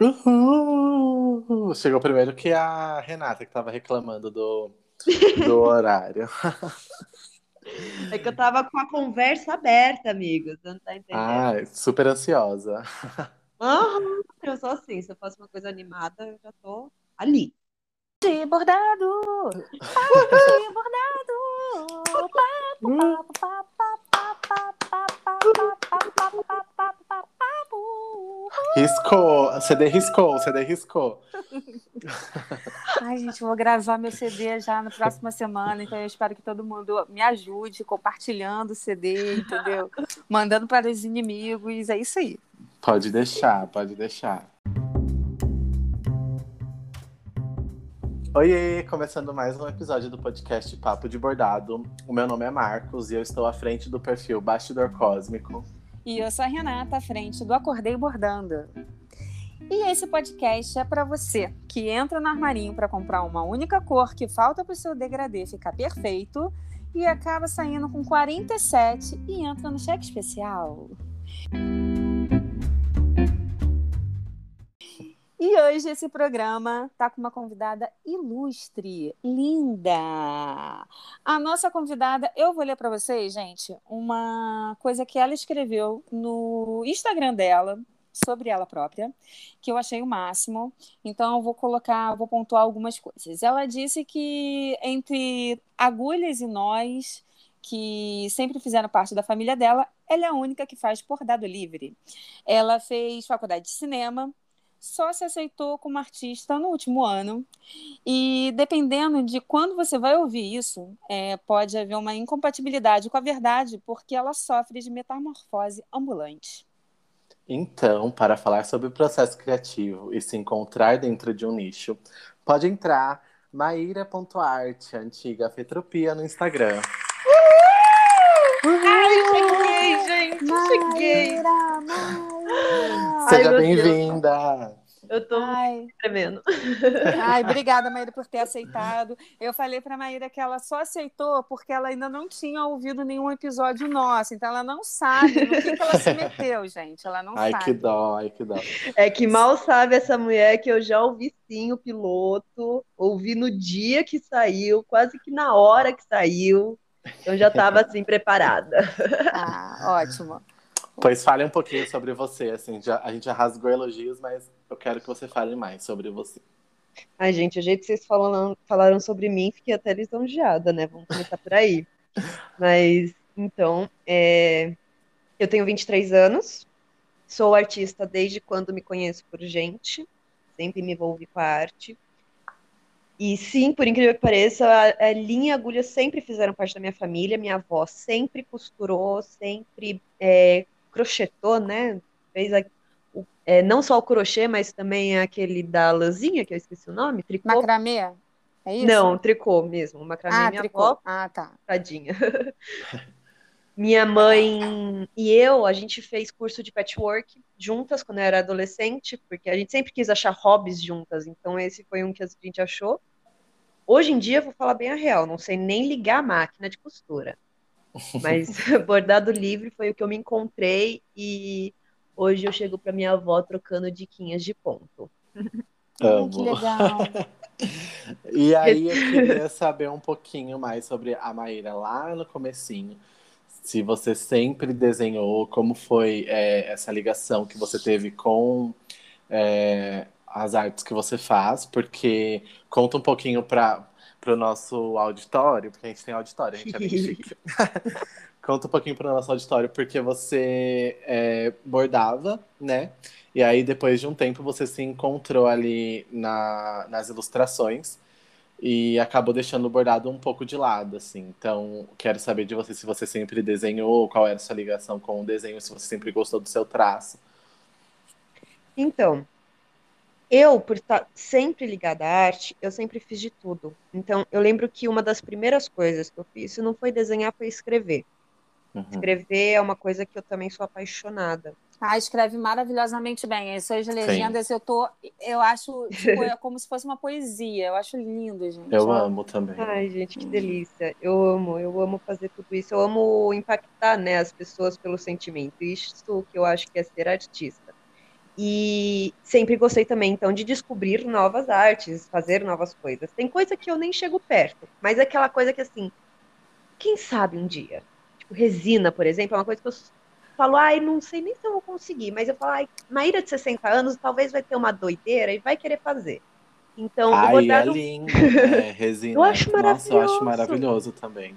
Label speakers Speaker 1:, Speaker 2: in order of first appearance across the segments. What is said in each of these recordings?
Speaker 1: Uhul! Chegou primeiro que a Renata, que tava reclamando do, do horário.
Speaker 2: É que eu tava com a conversa aberta, amigo. Você não tá entendendo?
Speaker 1: Ah, super ansiosa.
Speaker 2: Aham, eu sou assim. Se eu faço uma coisa animada, eu já tô ali.
Speaker 3: De bordado! De bordado! Papo, papo, papo, papo, papo, papo, papo, papo, papo, papo, papo.
Speaker 1: Riscou, CD riscou, CD riscou.
Speaker 3: Ai, gente, vou gravar meu CD já na próxima semana, então eu espero que todo mundo me ajude compartilhando o CD, entendeu? Mandando para os inimigos, é isso aí.
Speaker 1: Pode deixar, pode deixar. Oiê, começando mais um episódio do podcast Papo de Bordado. O meu nome é Marcos e eu estou à frente do perfil Bastidor Cósmico.
Speaker 3: E eu sou a Renata, à frente do Acordei Bordando. E esse podcast é para você que entra no armarinho para comprar uma única cor que falta para o seu degradê ficar perfeito e acaba saindo com 47 e entra no cheque especial. E hoje esse programa tá com uma convidada ilustre, linda. A nossa convidada, eu vou ler para vocês, gente, uma coisa que ela escreveu no Instagram dela sobre ela própria, que eu achei o máximo. Então eu vou colocar, vou pontuar algumas coisas. Ela disse que entre agulhas e nós que sempre fizeram parte da família dela, ela é a única que faz bordado livre. Ela fez faculdade de cinema, só se aceitou como artista no último ano. E dependendo de quando você vai ouvir isso, é, pode haver uma incompatibilidade com a verdade, porque ela sofre de metamorfose ambulante.
Speaker 1: Então, para falar sobre o processo criativo e se encontrar dentro de um nicho, pode entrar maíra.arte, antiga Fetropia, no Instagram.
Speaker 2: Ai, cheguei, gente. Cheguei.
Speaker 3: Maíra.
Speaker 1: Seja bem-vinda!
Speaker 2: Eu tô
Speaker 3: Ai,
Speaker 2: tremendo.
Speaker 3: ai, obrigada, Maíra, por ter aceitado. Eu falei para Maíra que ela só aceitou porque ela ainda não tinha ouvido nenhum episódio nosso, então ela não sabe no que, que ela se meteu, gente. Ela não
Speaker 1: Ai,
Speaker 3: sabe.
Speaker 1: que dó, ai, que dó.
Speaker 2: É que mal sabe essa mulher que eu já ouvi sim o piloto, ouvi no dia que saiu, quase que na hora que saiu. Eu já estava assim preparada.
Speaker 3: Ah, ótimo.
Speaker 1: Pois fale um pouquinho sobre você, assim, já, a gente já rasgou elogios, mas eu quero que você fale mais sobre você.
Speaker 2: Ai, gente, o jeito que vocês falaram, falaram sobre mim, fiquei até lisonjeada, né? Vamos começar por aí. Mas, então, é, eu tenho 23 anos, sou artista desde quando me conheço por gente, sempre me envolvi com a arte. E sim, por incrível que pareça, a, a linha e a agulha sempre fizeram parte da minha família. Minha avó sempre costurou, sempre é, crochetou, né? Fez a- o- é, não só o crochê, mas também aquele da lãzinha, que eu esqueci o nome, tricô.
Speaker 3: Macramê? É isso?
Speaker 2: Não, tricô mesmo. Macramê
Speaker 3: Ah,
Speaker 2: minha
Speaker 3: tricô.
Speaker 2: avó,
Speaker 3: Ah, tá.
Speaker 2: tadinha. Minha mãe e eu, a gente fez curso de patchwork juntas quando eu era adolescente, porque a gente sempre quis achar hobbies juntas, então esse foi um que a gente achou. Hoje em dia, vou falar bem a real, não sei nem ligar a máquina de costura. Mas bordado livre foi o que eu me encontrei e hoje eu chego para minha avó trocando diquinhas de ponto.
Speaker 1: Amo.
Speaker 3: que legal.
Speaker 1: E aí eu queria saber um pouquinho mais sobre a Maíra lá no comecinho. Se você sempre desenhou, como foi é, essa ligação que você teve com é, as artes que você faz, porque conta um pouquinho para o nosso auditório, porque a gente tem auditório, a gente é bem chique. Conta um pouquinho para o nosso auditório, porque você é, bordava, né? E aí, depois de um tempo, você se encontrou ali na, nas ilustrações e acabou deixando o bordado um pouco de lado, assim. Então, quero saber de você se você sempre desenhou, qual era a sua ligação com o desenho, se você sempre gostou do seu traço.
Speaker 2: Então, eu, por estar sempre ligada à arte, eu sempre fiz de tudo. Então, eu lembro que uma das primeiras coisas que eu fiz, não foi desenhar, foi escrever.
Speaker 1: Uhum.
Speaker 2: Escrever é uma coisa que eu também sou apaixonada.
Speaker 3: Ah, escreve maravilhosamente bem. Essas legendas eu tô. Eu acho tipo, é como se fosse uma poesia. Eu acho lindo, gente.
Speaker 1: Eu amo também.
Speaker 2: Ai, gente, que delícia. Eu amo, eu amo fazer tudo isso. Eu amo impactar, né, as pessoas pelo sentimento. Isso que eu acho que é ser artista. E sempre gostei também, então, de descobrir novas artes, fazer novas coisas. Tem coisa que eu nem chego perto, mas é aquela coisa que, assim, quem sabe um dia? Tipo, resina, por exemplo, é uma coisa que eu falo, ai, não sei nem se eu vou conseguir, mas eu falo, ai, Maíra de 60 anos talvez vai ter uma doideira e vai querer fazer. Então,
Speaker 1: Ai,
Speaker 2: o bordado...
Speaker 1: é lindo, né? Resina.
Speaker 2: Eu acho
Speaker 1: Nossa, eu acho
Speaker 2: maravilhoso.
Speaker 1: maravilhoso também.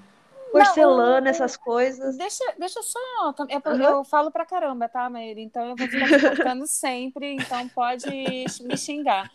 Speaker 2: porcelana,
Speaker 3: Não,
Speaker 2: essas coisas.
Speaker 3: Deixa, deixa só. é por-
Speaker 2: Aham.
Speaker 3: Eu falo pra caramba, tá, Maíra? Então eu vou ficar te cortando sempre, então pode me xingar.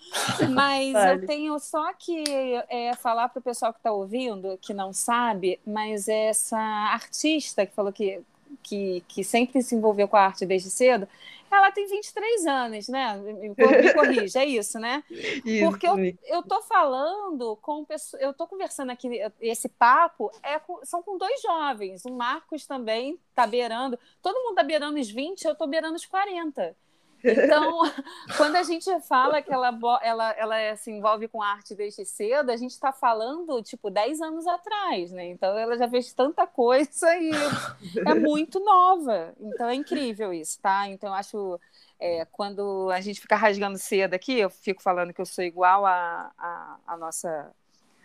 Speaker 3: Mas
Speaker 2: Vale.
Speaker 3: eu tenho só que é, falar pro pessoal que tá ouvindo, que não sabe, mas essa artista que falou que, que, que sempre se envolveu com a arte desde cedo, ela tem 23 anos, né? Me, corrija, é isso, né?
Speaker 2: Isso,
Speaker 3: Porque eu, eu tô falando com pessoas, eu tô conversando aqui, esse papo é com- são com dois jovens. O Marcos também tá beirando, todo mundo tá beirando os 20, eu tô beirando os 40. Então, quando a gente fala que ela, ela, ela se envolve com arte desde cedo, a gente está falando, tipo, 10 anos atrás, né? Então, ela já fez tanta coisa e é muito nova. Então, é incrível isso, tá? Então, eu acho... é, quando a gente fica rasgando cedo aqui, eu fico falando que eu sou igual a, a, a nossa,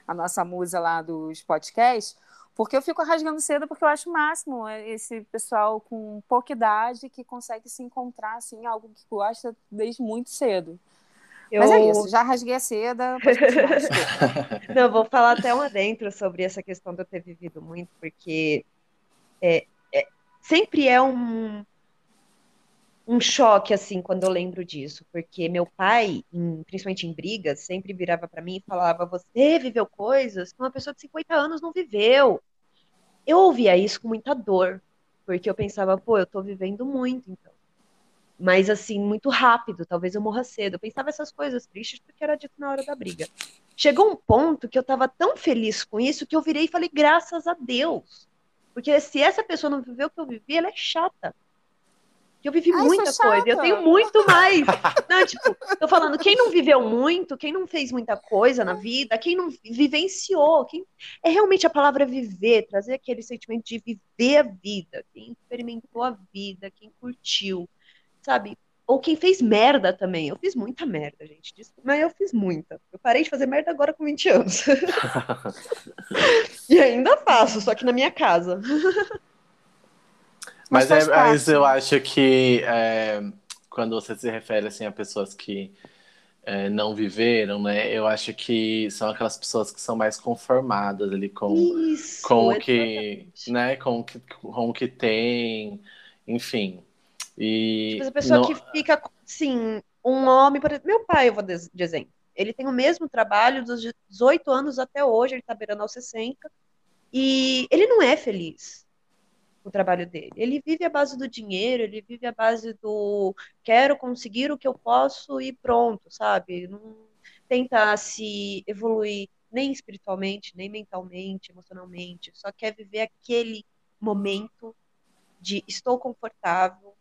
Speaker 3: a nossa musa lá dos podcasts, porque eu fico rasgando cedo porque eu acho o máximo é, esse pessoal com pouca idade que consegue se encontrar assim, em algo que gosta desde muito cedo.
Speaker 2: Eu...
Speaker 3: Mas é isso, já rasguei a seda.
Speaker 2: Não, vou falar até um adentro sobre essa questão de eu ter vivido muito, porque é, é- sempre é um, um choque, assim, quando eu lembro disso, porque meu pai, em- principalmente em brigas, sempre virava para mim e falava: Você viveu coisas que uma pessoa de 50 anos não viveu. Eu ouvia isso com muita dor, porque eu pensava: pô, eu tô vivendo muito, então. Mas, assim, muito rápido, talvez eu morra cedo. Eu pensava essas coisas tristes porque era dito na hora da briga. Chegou um ponto que eu tava tão feliz com isso que eu virei e falei, graças a Deus. Porque se essa pessoa não viveu o que eu vivi, ela é chata. Eu vivi
Speaker 3: Ai,
Speaker 2: muita coisa, eu tenho muito mais. Não, tipo, tô falando, quem não viveu muito, quem não fez muita coisa na vida, quem não vivenciou, quem é realmente a palavra viver, trazer aquele sentimento de viver a vida, quem experimentou a vida, quem curtiu, sabe? Ou quem fez merda também. Eu fiz muita merda, gente. Mas eu fiz muita. Eu parei de fazer merda agora com 20 anos. e ainda faço, só que na minha casa.
Speaker 1: Mas,
Speaker 3: Mas
Speaker 1: é, mas eu acho que é, quando você se refere assim, a pessoas que é, não viveram, né? Eu acho que são aquelas pessoas que são mais conformadas ali com,
Speaker 2: Isso,
Speaker 1: com o que, né? Com o que, com o que tem, enfim. E
Speaker 2: Tipo, essa pessoa
Speaker 1: não-
Speaker 2: que fica, assim, um homem, por exemplo, meu pai, eu vou exemplo, ele tem o mesmo trabalho dos 18 anos até hoje, ele tá beirando aos 60, e ele não é feliz o trabalho dele. Ele vive à base do dinheiro, ele vive à base do quero conseguir o que eu posso e pronto, sabe? Não tenta se evoluir nem espiritualmente, nem mentalmente, emocionalmente, só quer viver aquele momento de estou confortável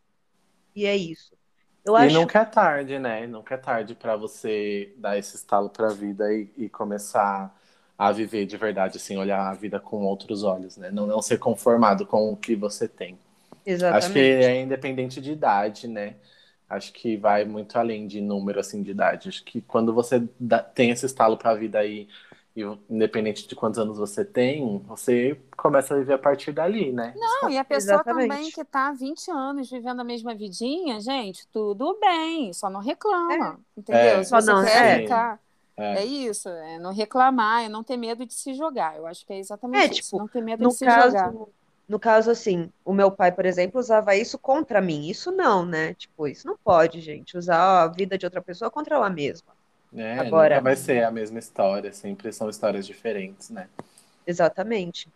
Speaker 2: e é isso. Eu
Speaker 1: E
Speaker 2: acho
Speaker 1: nunca é tarde, né? Nunca é tarde para você dar esse estalo para a vida e, e começar a viver de verdade, assim, olhar a vida com outros olhos, né? Não, não ser conformado com o que você tem. Acho que
Speaker 2: exatamente.
Speaker 1: é independente de idade, né? Acho que vai muito além de número, assim, de idade. Acho que quando você dá- tem esse estalo para a vida aí, e independente de quantos anos você tem, você começa a viver a partir dali, né?
Speaker 3: Não, e a pessoa
Speaker 2: Exatamente.
Speaker 3: também que está há 20 anos vivendo a mesma vidinha, gente, tudo bem, só não reclama, entendeu?
Speaker 1: É.
Speaker 3: Se
Speaker 2: Só
Speaker 3: você
Speaker 2: não-
Speaker 3: quer
Speaker 1: é.
Speaker 3: ficar.
Speaker 1: É.
Speaker 3: É isso, é não reclamar, é não ter medo de se jogar. Eu acho que é exatamente
Speaker 2: É,
Speaker 3: isso,
Speaker 2: tipo,
Speaker 3: não ter medo
Speaker 2: No
Speaker 3: de se jogar.
Speaker 2: no caso, assim, o meu pai, por exemplo, usava isso contra mim. Isso não, né? Tipo, isso não pode, gente. Usar a vida de outra pessoa contra ela mesma.
Speaker 1: É,
Speaker 2: Agora-
Speaker 1: vai ser a mesma história, sempre são histórias diferentes, né?
Speaker 2: Exatamente.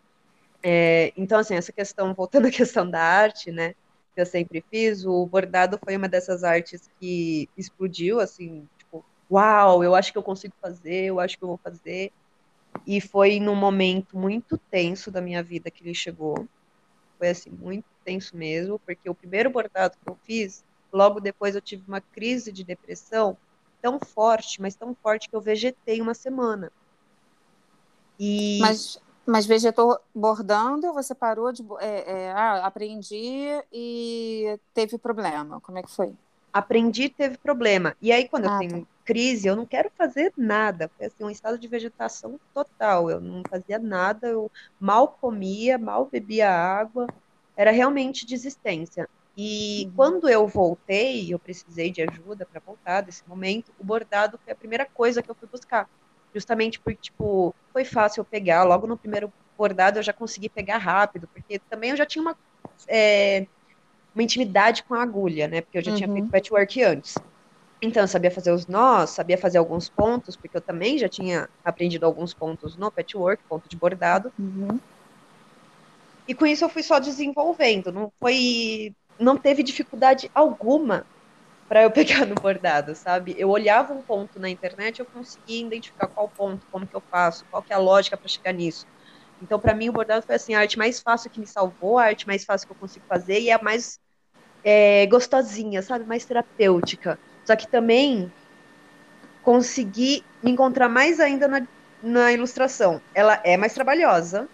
Speaker 2: É, então, assim, essa questão, voltando à questão da arte, né? Que eu sempre fiz, o bordado foi uma dessas artes que explodiu, assim, uau, eu acho que eu consigo fazer, eu acho que eu vou fazer. E foi num momento muito tenso da minha vida que ele chegou. Foi, assim, muito tenso mesmo, porque o primeiro bordado que eu fiz, logo depois eu tive uma crise de depressão tão forte, mas tão forte que eu vegetei uma semana. E
Speaker 3: Mas, mas vegetou bordando, você parou de. É, é, ah, aprendi e teve problema. Como é que foi?
Speaker 2: aprendi, teve problema. E aí, quando eu
Speaker 3: Ah,
Speaker 2: tenho crise, eu não quero fazer nada. Foi assim, um estado de vegetação total. Eu não fazia nada, eu mal comia, mal bebia água. Era realmente desistência. E
Speaker 3: Uhum.
Speaker 2: quando eu voltei, eu precisei de ajuda para voltar desse momento, o bordado foi a primeira coisa que eu fui buscar. Justamente porque, tipo, foi fácil eu pegar. Logo no primeiro bordado eu já consegui pegar rápido, porque também eu já tinha uma, é, uma intimidade com a agulha, né? Porque eu já tinha
Speaker 3: Uhum.
Speaker 2: feito patchwork antes. Então, eu sabia fazer os nós, sabia fazer alguns pontos, porque eu também já tinha aprendido alguns pontos no patchwork, ponto de bordado.
Speaker 3: Uhum.
Speaker 2: E com isso eu fui só desenvolvendo. Não foi, não teve dificuldade alguma para eu pegar no bordado, sabe? Eu olhava um ponto na internet, eu conseguia identificar qual ponto, como que eu faço, qual que é a lógica para chegar nisso. Então, para mim, o bordado foi assim, a arte mais fácil que me salvou, a arte mais fácil que eu consigo fazer e é a mais é, gostosinha, sabe? Mais terapêutica. Só que também consegui me encontrar mais ainda na, na ilustração. Ela é mais trabalhosa,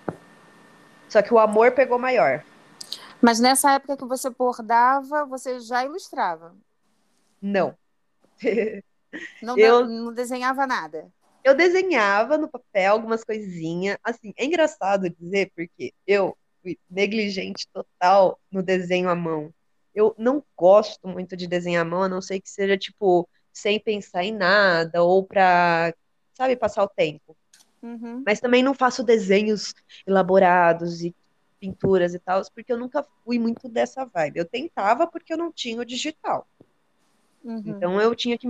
Speaker 2: só que o amor pegou maior.
Speaker 3: Mas nessa época que você bordava, você já ilustrava?
Speaker 2: Não.
Speaker 3: Não,
Speaker 2: Eu-
Speaker 3: não desenhava nada?
Speaker 2: Eu desenhava no papel algumas coisinhas. Assim, é engraçado dizer, porque eu fui negligente total no desenho à mão. Eu não gosto muito de desenhar à mão, a não ser que seja, tipo, sem pensar em nada, ou pra, sabe, passar o tempo.
Speaker 3: Uhum.
Speaker 2: Mas também não faço desenhos elaborados e pinturas e tal, porque eu nunca fui muito dessa vibe. Eu tentava porque eu não tinha o digital.
Speaker 3: Uhum.
Speaker 2: Então eu tinha que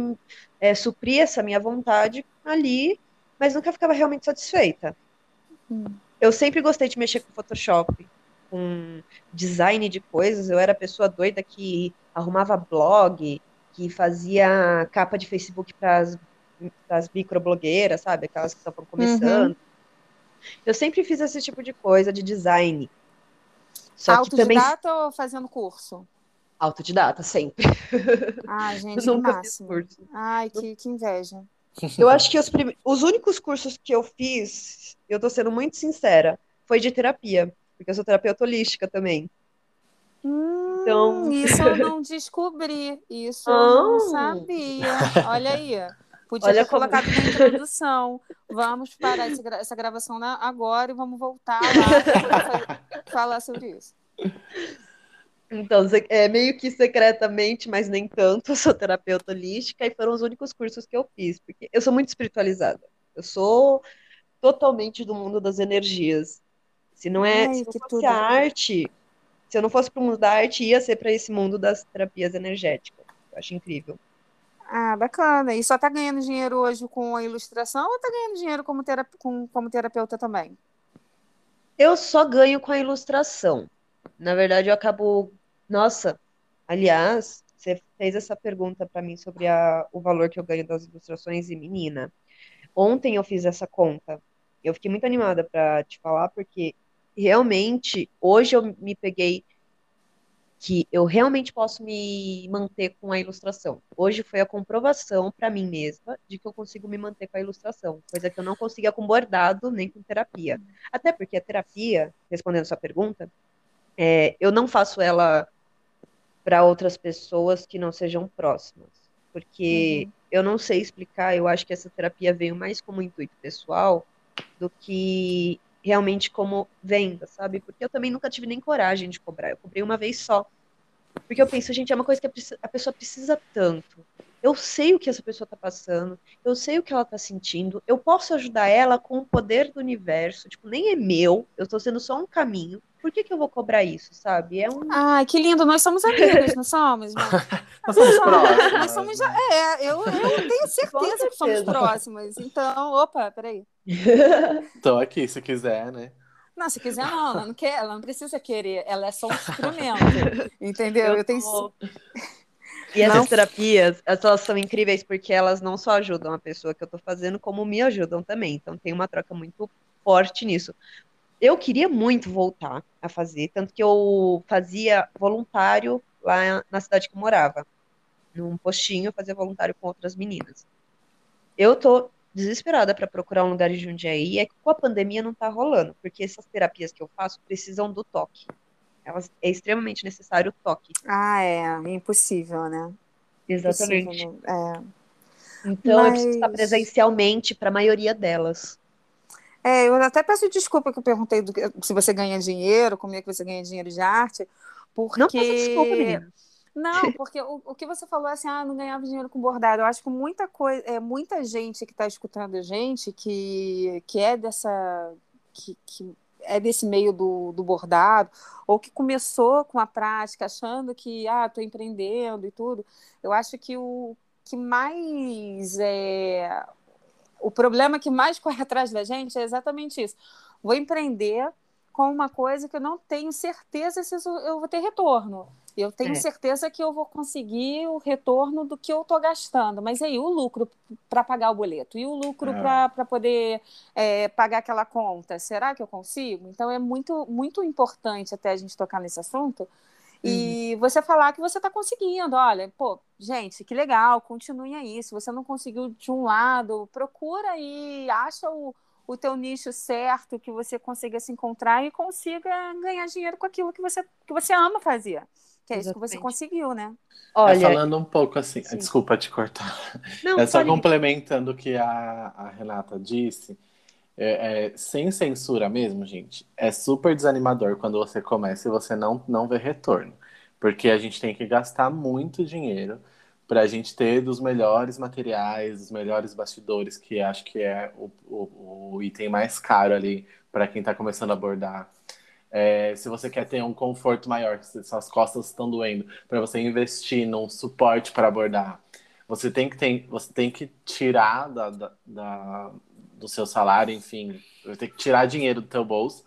Speaker 2: é, suprir essa minha vontade ali, mas nunca ficava realmente satisfeita.
Speaker 3: Hum.
Speaker 2: Eu sempre gostei de mexer com Photoshop, com design de coisas. Eu era a pessoa doida que arrumava blog, que fazia capa de Facebook para as microblogueiras, sabe? Aquelas que estavam começando. Eu sempre fiz esse tipo de coisa de design. Só que também
Speaker 3: Autodidata ou fazendo curso?
Speaker 2: autodidata, sempre.
Speaker 3: Ai, gente, que
Speaker 2: Nunca fiz
Speaker 3: máximo.
Speaker 2: curso.
Speaker 3: Ai, que, que inveja.
Speaker 2: Eu acho que os, prime- os únicos cursos que eu fiz, eu tô sendo muito sincera, foi de terapia, porque eu sou terapeuta holística também.
Speaker 3: Hum,
Speaker 2: Então-
Speaker 3: isso eu não descobri. Isso eu não
Speaker 2: Ah.
Speaker 3: sabia. Olha aí. Podia
Speaker 2: Olha
Speaker 3: ter
Speaker 2: como-
Speaker 3: colocado na introdução. Vamos parar essa gravação agora e vamos voltar lá pra fa- falar sobre isso.
Speaker 2: Então, é meio que secretamente, mas nem tanto, eu sou terapeuta holística e foram os únicos cursos que eu fiz, porque eu sou muito espiritualizada. Eu sou totalmente do mundo das energias. Se não é,
Speaker 3: Ai,
Speaker 2: se não fosse
Speaker 3: tudo.
Speaker 2: a arte, se eu não fosse pro mundo da arte, ia ser para esse mundo das terapias energéticas. Eu acho incrível.
Speaker 3: Ah, bacana. E só tá ganhando dinheiro hoje com a ilustração ou tá ganhando dinheiro como, terap com- como terapeuta também?
Speaker 2: Eu só ganho com a ilustração. Na verdade, eu acabo. Nossa, aliás, você fez essa pergunta para mim sobre a- o valor que eu ganho das ilustrações e menina. Ontem eu fiz essa conta. Eu fiquei muito animada para te falar, porque realmente hoje eu me peguei que eu realmente posso me manter com a ilustração. Hoje foi a comprovação para mim mesma de que eu consigo me manter com a ilustração, coisa que eu não conseguia com bordado nem com terapia. Até porque a terapia, respondendo sua pergunta, é, eu não faço ela para outras pessoas que não sejam próximas, porque eu não sei explicar. Eu acho que essa terapia veio mais como intuito pessoal do que realmente como venda, sabe? Porque eu também nunca tive nem coragem de cobrar. Eu cobrei uma vez só. Porque eu penso, gente, é uma coisa que a pessoa precisa tanto. Eu sei o que essa pessoa tá passando, eu sei o que ela tá sentindo, eu posso ajudar ela com o poder do universo. Tipo, nem é meu, eu tô sendo só um caminho. Por que que eu vou cobrar isso, sabe? É um.
Speaker 3: Ai, que lindo. Nós somos amigas, não somos? Nós
Speaker 1: somos próximos.
Speaker 3: Nós somos já. É, eu, eu tenho certeza que somos próximas. Então, opa, peraí.
Speaker 1: Tô aqui, se quiser, né?
Speaker 3: Não, se quiser, não, ela não quer, ela não precisa querer, ela é só um instrumento. Entendeu? Eu, tenho.
Speaker 2: tô- E essas
Speaker 3: Não.
Speaker 2: terapias, elas são incríveis porque elas não só ajudam a pessoa que eu tô fazendo, como me ajudam também. Então tem uma troca muito forte nisso. Eu queria muito voltar a fazer, tanto que eu fazia voluntário lá na cidade que eu morava. Num postinho, fazia voluntário com outras meninas. Eu tô desesperada para procurar um lugar em Jundiaí, é que com a pandemia não tá rolando, porque essas terapias que eu faço precisam do toque. Elas, é extremamente necessário o toque.
Speaker 3: Ah, é, impossível, né?
Speaker 2: Exatamente.
Speaker 3: Possível, é.
Speaker 2: Então, Mas... eu preciso estar presencialmente para a maioria delas.
Speaker 3: É, eu até peço desculpa que eu perguntei do, se você ganha dinheiro, como é que você ganha dinheiro de arte, porque... Não peço desculpa, menina. Não, porque o, o que você falou é assim, ah, não ganhava dinheiro com bordado. Eu acho que muita coisa, é muita gente que está escutando a gente que, que é dessa que, que é desse meio do, do bordado ou que começou com a prática achando que ah, estou empreendendo e tudo. Eu acho que o que mais é o problema que mais corre atrás da gente é exatamente isso. Vou empreender com uma coisa que eu não tenho certeza se eu vou ter retorno. Eu tenho é. certeza que eu vou conseguir o retorno do que eu estou gastando. Mas aí, o lucro para pagar o boleto e o lucro é. para poder é, pagar aquela conta, será que eu consigo? Então, é muito, muito importante até a gente tocar nesse assunto. E uhum. você falar que você está conseguindo, olha, pô, gente, que legal, continue aí. Se você não conseguiu de um lado, procura aí, acha o, o teu nicho certo, que você consiga se encontrar e consiga ganhar dinheiro com aquilo que você, que você ama fazer. Que é Exatamente. isso que você conseguiu, né?
Speaker 1: Olha, é, falando um pouco assim, sim. desculpa te cortar. Não, é só complementando o que a, a Renata disse. É, é, sem censura mesmo, gente, é super desanimador quando você começa e você não, não vê retorno. Porque a gente tem que gastar muito dinheiro para a gente ter dos melhores materiais, dos melhores bastidores, que acho que é o, o, o item mais caro ali para quem está começando a abordar. É, se você quer ter um conforto maior, se suas costas estão doendo, para você investir num suporte para abordar, você tem que, ter, você tem que tirar da, da, da, do seu salário, enfim, você tem que tirar dinheiro do teu bolso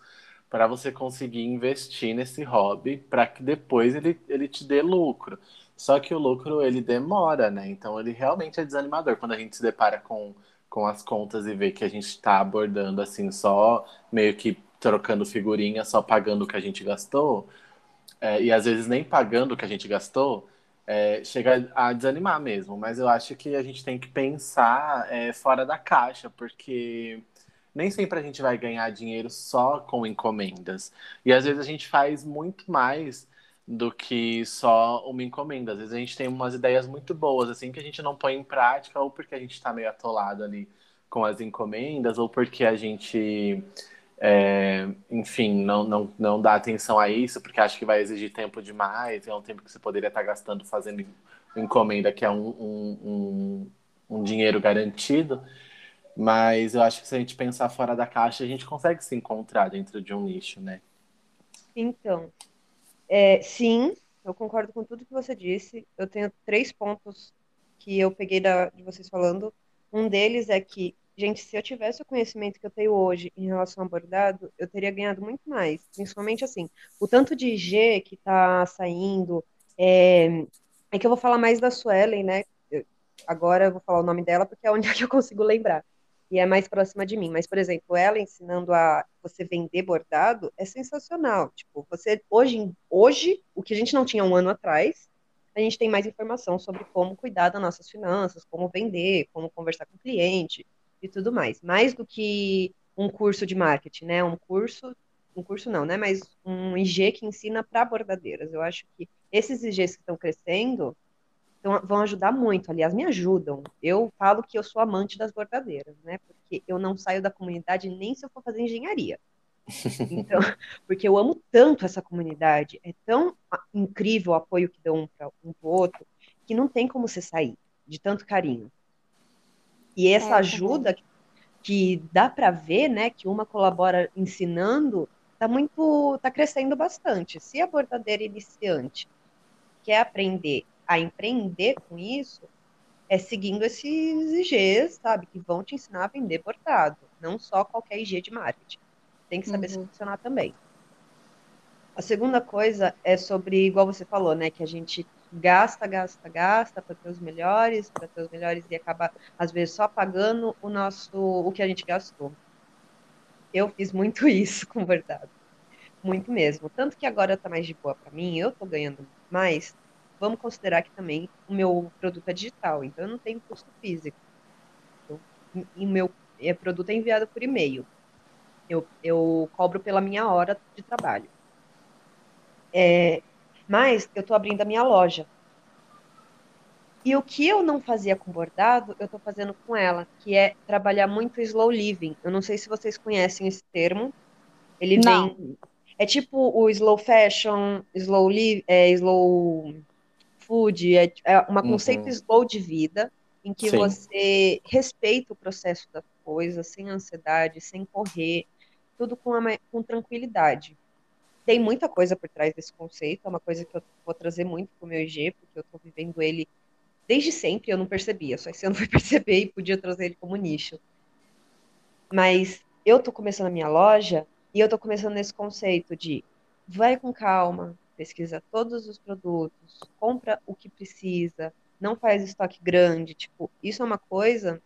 Speaker 1: para você conseguir investir nesse hobby para que depois ele, ele te dê lucro. Só que o lucro ele demora, né? Então ele realmente é desanimador quando a gente se depara com, com as contas e vê que a gente está abordando assim só meio que trocando figurinha, só pagando o que a gente gastou, é, e às vezes nem pagando o que a gente gastou, é, chega a desanimar mesmo. Mas eu acho que a gente tem que pensar é, fora da caixa, porque nem sempre a gente vai ganhar dinheiro só com encomendas. E às vezes a gente faz muito mais do que só uma encomenda. Às vezes a gente tem umas ideias muito boas, assim, que a gente não põe em prática, ou porque a gente está meio atolado ali com as encomendas, ou porque a gente é, enfim, não, não, não dá atenção a isso, porque acha que vai exigir tempo demais, é um tempo que você poderia estar gastando fazendo encomenda, que é um, um, um, um dinheiro garantido. Mas eu acho que se a gente pensar fora da caixa, a gente consegue se encontrar dentro de um nicho, né?
Speaker 2: Então, é, sim, eu concordo com tudo que você disse. Eu tenho três pontos que eu peguei da, de vocês falando. Um deles é que Gente, se eu tivesse o conhecimento que eu tenho hoje em relação ao bordado, eu teria ganhado muito mais. Principalmente assim, o tanto de G que está saindo. É, é que eu vou falar mais da Suelen, né? Eu, agora eu vou falar o nome dela porque é onde é que eu consigo lembrar. E é mais próxima de mim. Mas, por exemplo, ela ensinando a você vender bordado é sensacional. Tipo, você hoje, hoje o que a gente não tinha um ano atrás, a gente tem mais informação sobre como cuidar das nossas finanças, como vender, como conversar com o cliente e tudo mais. Mais do que um curso de marketing, né? Um curso, um curso não, né? Mas um IG que ensina para bordadeiras. Eu acho que esses IGs que estão crescendo então, vão ajudar muito. Aliás, me ajudam. Eu falo que eu sou amante das bordadeiras, né? Porque eu não saio da comunidade nem se eu for fazer engenharia. Então, porque eu amo tanto essa comunidade, é tão incrível o apoio que dão um para um pro outro, que não tem como você sair de tanto carinho. E essa é, ajuda que, que dá para ver, né, que uma colabora ensinando, tá muito, tá crescendo bastante. Se a bordadeira iniciante quer aprender a empreender com isso, é seguindo esses IGs, sabe, que vão te ensinar a vender bordado, não só qualquer IG de marketing. Tem que saber uhum. se funcionar também. A segunda coisa é sobre, igual você falou, né, que a gente gasta, gasta, gasta para ter os melhores, para ter os melhores e acaba, às vezes, só pagando o nosso, o que a gente gastou. Eu fiz muito isso com verdade. Muito mesmo. Tanto que agora está mais de boa para mim, eu estou ganhando mais. Vamos considerar que também o meu produto é digital, então eu não tenho custo físico. E o meu é, produto é enviado por e-mail. Eu, eu cobro pela minha hora de trabalho. É, mas eu estou abrindo a minha loja. E o que eu não fazia com bordado, eu tô fazendo com ela, que é trabalhar muito slow living. Eu não sei se vocês conhecem esse termo. Ele
Speaker 3: Não.
Speaker 2: vem. É tipo o slow fashion, slow live, é, slow food, é, é uma
Speaker 1: Uhum.
Speaker 2: conceito slow de vida, em que
Speaker 1: Sim.
Speaker 2: você respeita o processo das coisas, sem ansiedade, sem correr, tudo com, a com tranquilidade. Tem muita coisa por trás desse conceito, é uma coisa que eu vou trazer muito pro meu IG, porque eu tô vivendo ele desde sempre, eu não percebia, só esse ano fui perceber e podia trazer ele como nicho. Mas eu tô começando a minha loja e eu tô começando nesse conceito de vai com calma, pesquisa todos os produtos, compra o que precisa, não faz estoque grande, tipo, isso é uma coisa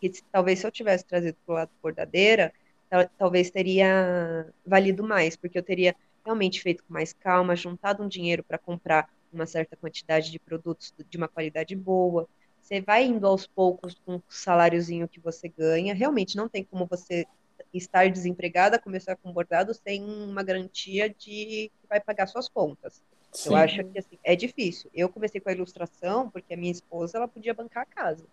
Speaker 2: que talvez se eu tivesse trazido pro lado bordadeira, tal- talvez teria valido mais, porque eu teria realmente feito com mais calma, juntado um dinheiro para comprar uma certa quantidade de produtos de uma qualidade boa. Você vai indo aos poucos com o saláriozinho que você ganha. Realmente não tem como você estar desempregada, começar com bordado sem uma garantia de que vai pagar suas contas. Eu
Speaker 1: Sim.
Speaker 2: acho que assim, é difícil. Eu comecei com a ilustração porque a minha esposa ela podia bancar a casa.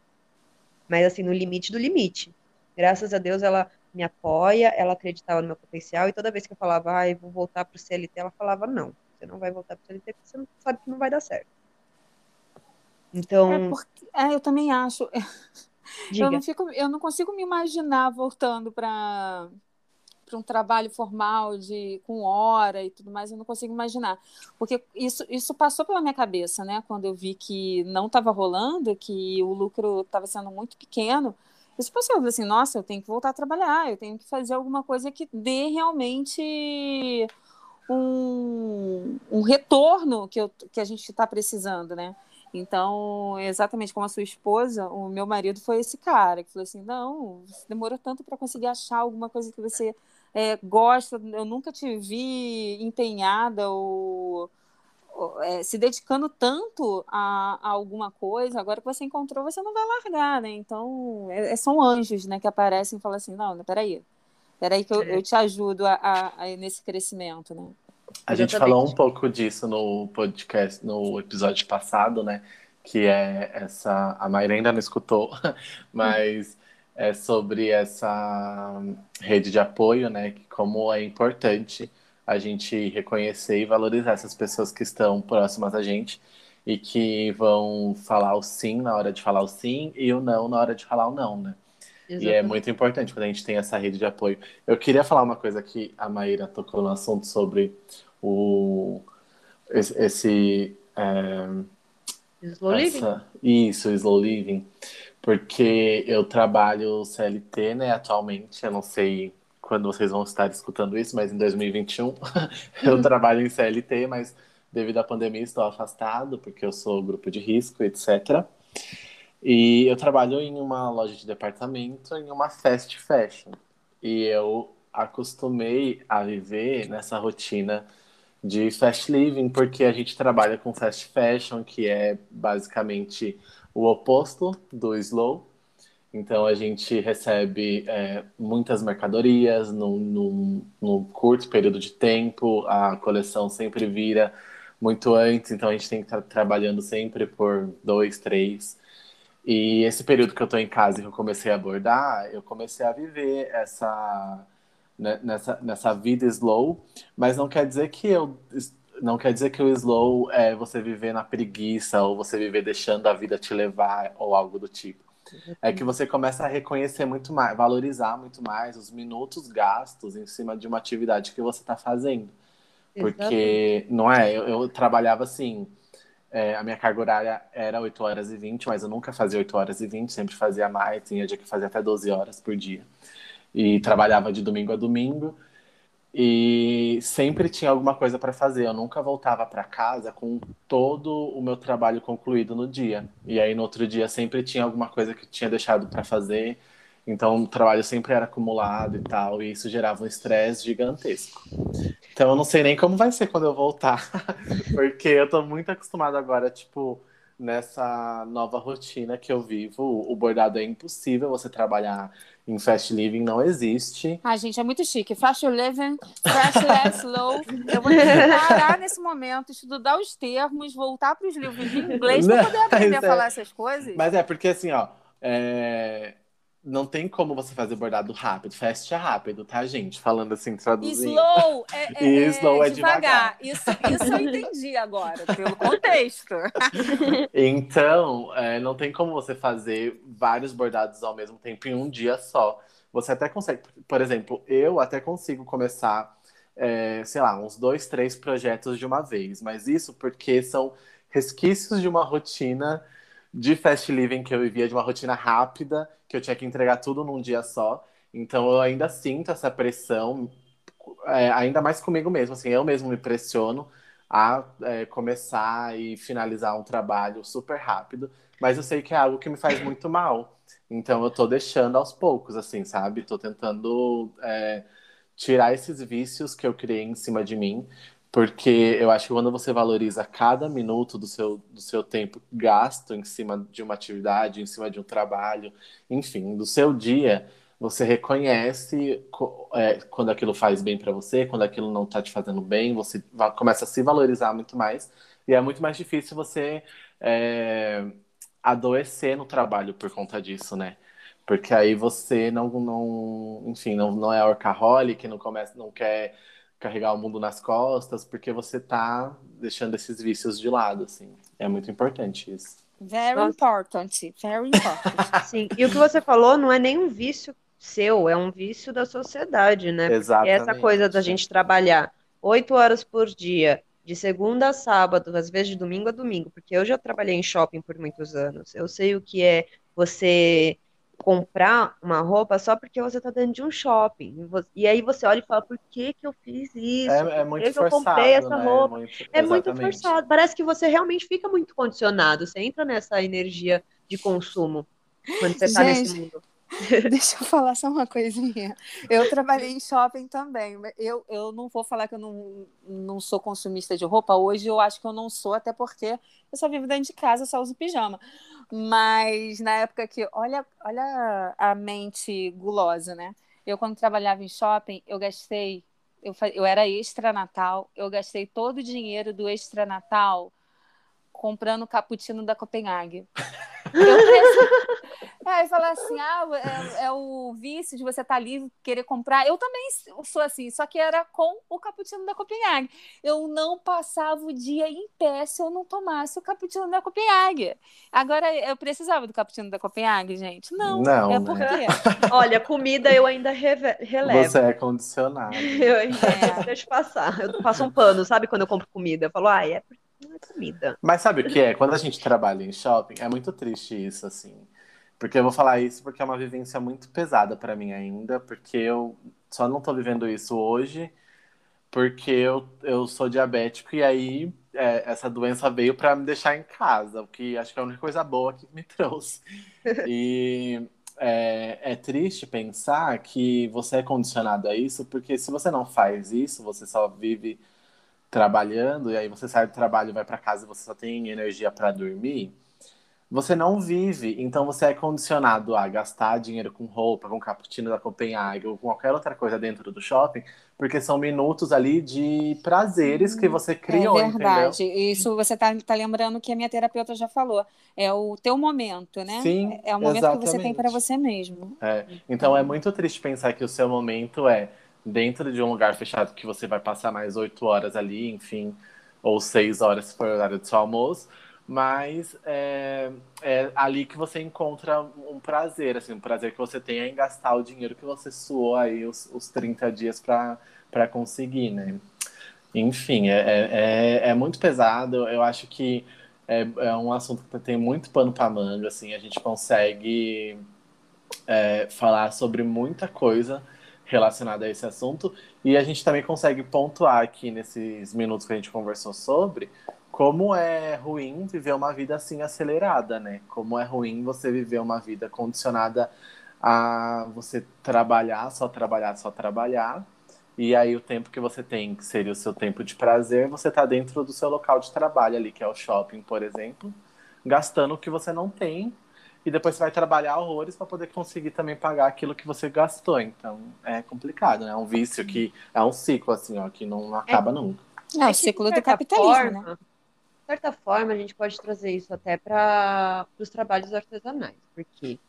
Speaker 2: Mas assim, no limite do limite. Graças a Deus ela me apoia, ela acreditava no meu potencial e toda vez que eu falava, ai, vou voltar pro CLT, ela falava, não, você não vai voltar pro CLT porque você não sabe que não vai dar certo. Então,
Speaker 3: É porque, é, eu também acho. Eu não fico, eu não consigo me imaginar voltando para para um trabalho formal de com hora e tudo mais, eu não consigo imaginar, porque isso isso passou pela minha cabeça, né? Quando eu vi que não estava rolando, que o lucro estava sendo muito pequeno, isso passou, eu falei assim, nossa, eu tenho que voltar a trabalhar, eu tenho que fazer alguma coisa que dê realmente um, um retorno que, eu, que a gente está precisando, né? Então, exatamente como a sua esposa, o meu marido foi esse cara que falou assim: não, demorou tanto para conseguir achar alguma coisa que você é, gosta, eu nunca te vi empenhada ou, é, se dedicando tanto a, a, alguma coisa, agora que você encontrou, você não vai largar, né? Então, é, são anjos né, que aparecem e falam assim: não, peraí, peraí que eu, eu te ajudo a, a, a, nesse crescimento, né?
Speaker 1: A gente
Speaker 2: Exatamente.
Speaker 1: falou um pouco disso no podcast, no episódio passado, né? Que é essa. A Mayra ainda não escutou, mas é sobre essa rede de apoio, né? Que como é importante a gente reconhecer e valorizar essas pessoas que estão próximas a gente e que vão falar o sim na hora de falar o sim e o não na hora de falar o não, né? Exatamente. E é muito importante quando a gente tem essa rede de apoio. Eu queria falar uma coisa que a Maíra tocou no assunto sobre o esse, esse é,
Speaker 2: slow essa,
Speaker 1: living. Isso, slow living, porque eu trabalho CLT, né, atualmente. Eu não sei quando vocês vão estar escutando isso, mas em 2021 eu trabalho em CLT, mas devido à pandemia estou afastado porque eu sou grupo de risco, etc. E eu trabalho em uma loja de departamento, em uma fast fashion. E eu acostumei a viver nessa rotina de fast living, porque a gente trabalha com fast fashion, que é basicamente o oposto do slow. Então a gente recebe é, muitas mercadorias num, num, num curto período de tempo, a coleção sempre vira muito antes, então a gente tem que estar trabalhando sempre por dois, três. E esse período que eu estou em casa e que eu comecei a abordar, eu comecei a viver essa né, nessa, nessa vida slow, mas não quer dizer que eu não quer dizer que o slow é você viver na preguiça ou você viver deixando a vida te levar ou algo do tipo. É que você começa a reconhecer muito mais, valorizar muito mais os minutos gastos em cima de uma atividade que você está fazendo. Porque, Exatamente. não é? Eu, eu trabalhava assim, é, a minha carga horária era 8 horas e 20, mas eu nunca fazia 8 horas e 20, sempre fazia mais, tinha dia que fazia até 12 horas por dia. E trabalhava de domingo a domingo e sempre tinha alguma coisa para fazer. Eu nunca voltava para casa com todo o meu trabalho concluído no dia. E aí no outro dia sempre tinha alguma coisa que tinha deixado para fazer. Então o trabalho sempre era acumulado e tal, e isso gerava um estresse gigantesco. Então eu não sei nem como vai ser quando eu voltar, porque eu tô muito acostumado agora, tipo, nessa nova rotina que eu vivo. O bordado é impossível você trabalhar em fast living, não existe.
Speaker 3: Ai, gente, é muito chique. Fast living, fast less slow. Eu vou parar nesse momento, estudar os termos, voltar para os livros de inglês para poder aprender a falar essas coisas.
Speaker 1: Mas é porque assim, ó. É não tem como você fazer bordado rápido. Fast é rápido, tá, gente? Falando assim, traduzindo.
Speaker 3: Slow é, é, slow é, é devagar. devagar. Isso, isso eu entendi agora, pelo contexto.
Speaker 1: então, é, não tem como você fazer vários bordados ao mesmo tempo em um dia só. Você até consegue, por exemplo, eu até consigo começar, é, sei lá, uns dois, três projetos de uma vez. Mas isso porque são resquícios de uma rotina de fast living que eu vivia, de uma rotina rápida, que eu tinha que entregar tudo num dia só. Então eu ainda sinto essa pressão, é, ainda mais comigo mesmo, assim, eu mesmo me pressiono a é, começar e finalizar um trabalho super rápido, mas eu sei que é algo que me faz muito mal. Então eu tô deixando aos poucos, assim, sabe? Tô tentando é, tirar esses vícios que eu criei em cima de mim, porque eu acho que quando você valoriza cada minuto do seu, do seu tempo gasto em cima de uma atividade, em cima de um trabalho, enfim, do seu dia, você reconhece é, quando aquilo faz bem para você, quando aquilo não está te fazendo bem, você começa a se valorizar muito mais. E é muito mais difícil você é, adoecer no trabalho por conta disso, né? Porque aí você não, não enfim, não, não é workaholic, não começa, não quer carregar o mundo nas costas, porque você tá deixando esses vícios de lado, assim. É muito importante isso.
Speaker 3: Very Nossa. important, very important.
Speaker 2: Sim, e o que você falou não é nem um vício seu, é um vício da sociedade, né?
Speaker 1: Exatamente.
Speaker 2: Porque essa coisa da gente trabalhar oito horas por dia, de segunda a sábado, às vezes de domingo a domingo, porque eu já trabalhei em shopping por muitos anos. Eu sei o que é você comprar uma roupa só porque você está dentro de um shopping. E aí você olha e fala, por que, que eu fiz isso?
Speaker 1: É, é muito
Speaker 2: por
Speaker 1: que forçado,
Speaker 2: eu comprei essa
Speaker 1: né?
Speaker 2: roupa?
Speaker 1: É muito,
Speaker 2: é muito forçado. Parece que você realmente fica muito condicionado. Você entra nessa energia de consumo quando você está nesse mundo.
Speaker 3: Deixa eu falar só uma coisinha. Eu trabalhei em shopping também. Eu, eu não vou falar que eu não, não sou consumista de roupa. Hoje eu acho que eu não sou, até porque eu só vivo dentro de casa, só uso pijama. Mas na época que. Olha, olha a mente gulosa, né? Eu, quando trabalhava em shopping, eu gastei. Eu, eu era extra natal, eu gastei todo o dinheiro do extra natal comprando o cappuccino da Copenhague. Eu é, e falar assim, ah, é, é, o vício de você estar tá ali querer comprar. Eu também sou assim, só que era com o cappuccino da Copenhague. Eu não passava o dia em pé se eu não tomasse o cappuccino da Copenhague. Agora, eu precisava do cappuccino da Copenhague, gente? Não.
Speaker 1: Não.
Speaker 3: É porque. Né?
Speaker 2: Olha, comida eu ainda relevo.
Speaker 1: Você é condicionado.
Speaker 2: Eu ainda é. deixo passar. Eu passo um pano, sabe quando eu compro comida? Eu falo, ah, é porque não é comida.
Speaker 1: Mas sabe o que é? Quando a gente trabalha em shopping, é muito triste isso, assim. Porque eu vou falar isso porque é uma vivência muito pesada para mim ainda, porque eu só não tô vivendo isso hoje, porque eu, eu sou diabético e aí é, essa doença veio para me deixar em casa, o que acho que é a única coisa boa que me trouxe. E é, é triste pensar que você é condicionado a isso, porque se você não faz isso, você só vive trabalhando, e aí você sai do trabalho, vai para casa e você só tem energia para dormir, você não vive. Então você é condicionado a gastar dinheiro com roupa, com cappuccino da Copenhague ou com qualquer outra coisa dentro do shopping, porque são minutos ali de prazeres que você criou,
Speaker 3: É verdade.
Speaker 1: Entendeu?
Speaker 3: Isso você tá, tá lembrando que a minha terapeuta já falou. É o teu momento, né?
Speaker 1: Sim,
Speaker 3: É o momento
Speaker 1: exatamente.
Speaker 3: que você tem para você mesmo.
Speaker 1: É. Então é muito triste pensar que o seu momento é dentro de um lugar fechado que você vai passar mais oito horas ali, enfim, ou seis horas se for o horário do seu almoço, mas é, é, ali que você encontra um prazer, assim, um prazer que você tem em gastar o dinheiro que você suou aí os, os 30 dias para conseguir, né? Enfim, é, é, é, é, muito pesado, eu acho que é, é um assunto que tem muito pano para manga, assim, a gente consegue é, falar sobre muita coisa, relacionada a esse assunto. E a gente também consegue pontuar aqui nesses minutos que a gente conversou sobre como é ruim viver uma vida assim acelerada, né? Como é ruim você viver uma vida condicionada a você trabalhar, só trabalhar, só trabalhar. E aí o tempo que você tem, que seria o seu tempo de prazer, você está dentro do seu local de trabalho ali, que é o shopping, por exemplo, gastando o que você não tem e depois você vai trabalhar horrores para poder conseguir também pagar aquilo que você gastou. Então é complicado, né? É um vício que é um ciclo assim, ó, que não acaba é, nunca.
Speaker 3: É, é o ciclo do capitalismo,
Speaker 2: forma, né? Certa forma, a gente pode trazer isso até para os trabalhos artesanais, porque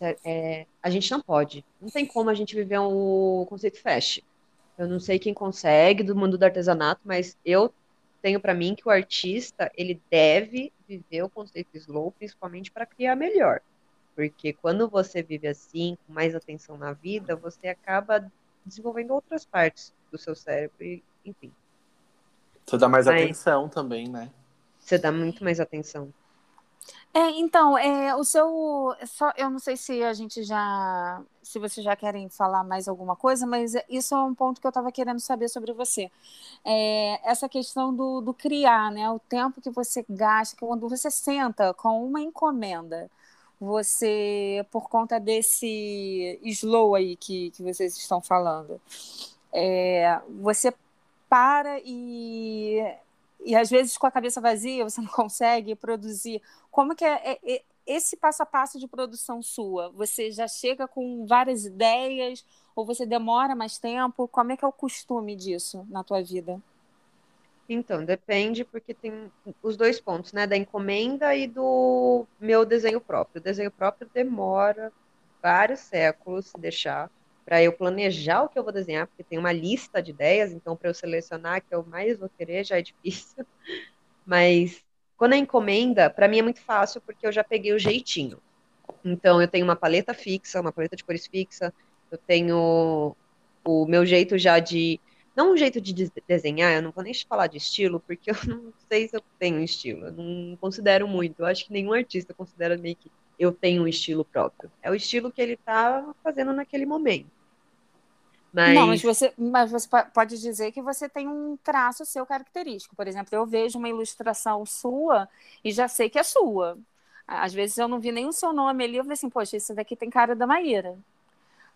Speaker 2: é, é, a gente não pode, não tem como a gente viver um conceito fast. Eu não sei quem consegue do mundo do artesanato, mas eu tenho para mim que o artista ele deve viver o conceito slow, principalmente para criar melhor. Porque quando você vive assim, com mais atenção na vida, você acaba desenvolvendo outras partes do seu cérebro, e, enfim.
Speaker 1: Você dá mais Mas, atenção também, né?
Speaker 2: Você dá muito mais atenção.
Speaker 3: É, então, é, o seu. Só, eu não sei se a gente já. Se vocês já querem falar mais alguma coisa, mas isso é um ponto que eu estava querendo saber sobre você. É, essa questão do, do criar, né? O tempo que você gasta, quando você senta com uma encomenda, você, por conta desse slow aí que, que vocês estão falando, é, você para e e às vezes com a cabeça vazia você não consegue produzir. Como que é, é, é, esse passo a passo de produção sua? Você já chega com várias ideias ou você demora mais tempo? Como é que é o costume disso na tua vida?
Speaker 2: Então, depende, porque tem os dois pontos, né? Da encomenda e do meu desenho próprio. O desenho próprio demora vários séculos se deixar para eu planejar o que eu vou desenhar, porque tem uma lista de ideias, então para eu selecionar que eu mais vou querer já é difícil. Mas quando é encomenda, para mim é muito fácil porque eu já peguei o jeitinho. Então eu tenho uma paleta fixa, uma paleta de cores fixa, eu tenho o meu jeito já de não um jeito de desenhar, eu não vou nem falar de estilo, porque eu não sei se eu tenho estilo, eu não considero muito. Eu acho que nenhum artista considera meio que eu tenho um estilo próprio. É o estilo que ele está fazendo naquele momento.
Speaker 3: Mas... Não, mas você, mas você pode dizer que você tem um traço seu característico. Por exemplo, eu vejo uma ilustração sua e já sei que é sua. Às vezes eu não vi nem o seu nome ali, eu falei assim, poxa, isso daqui tem cara da Maíra.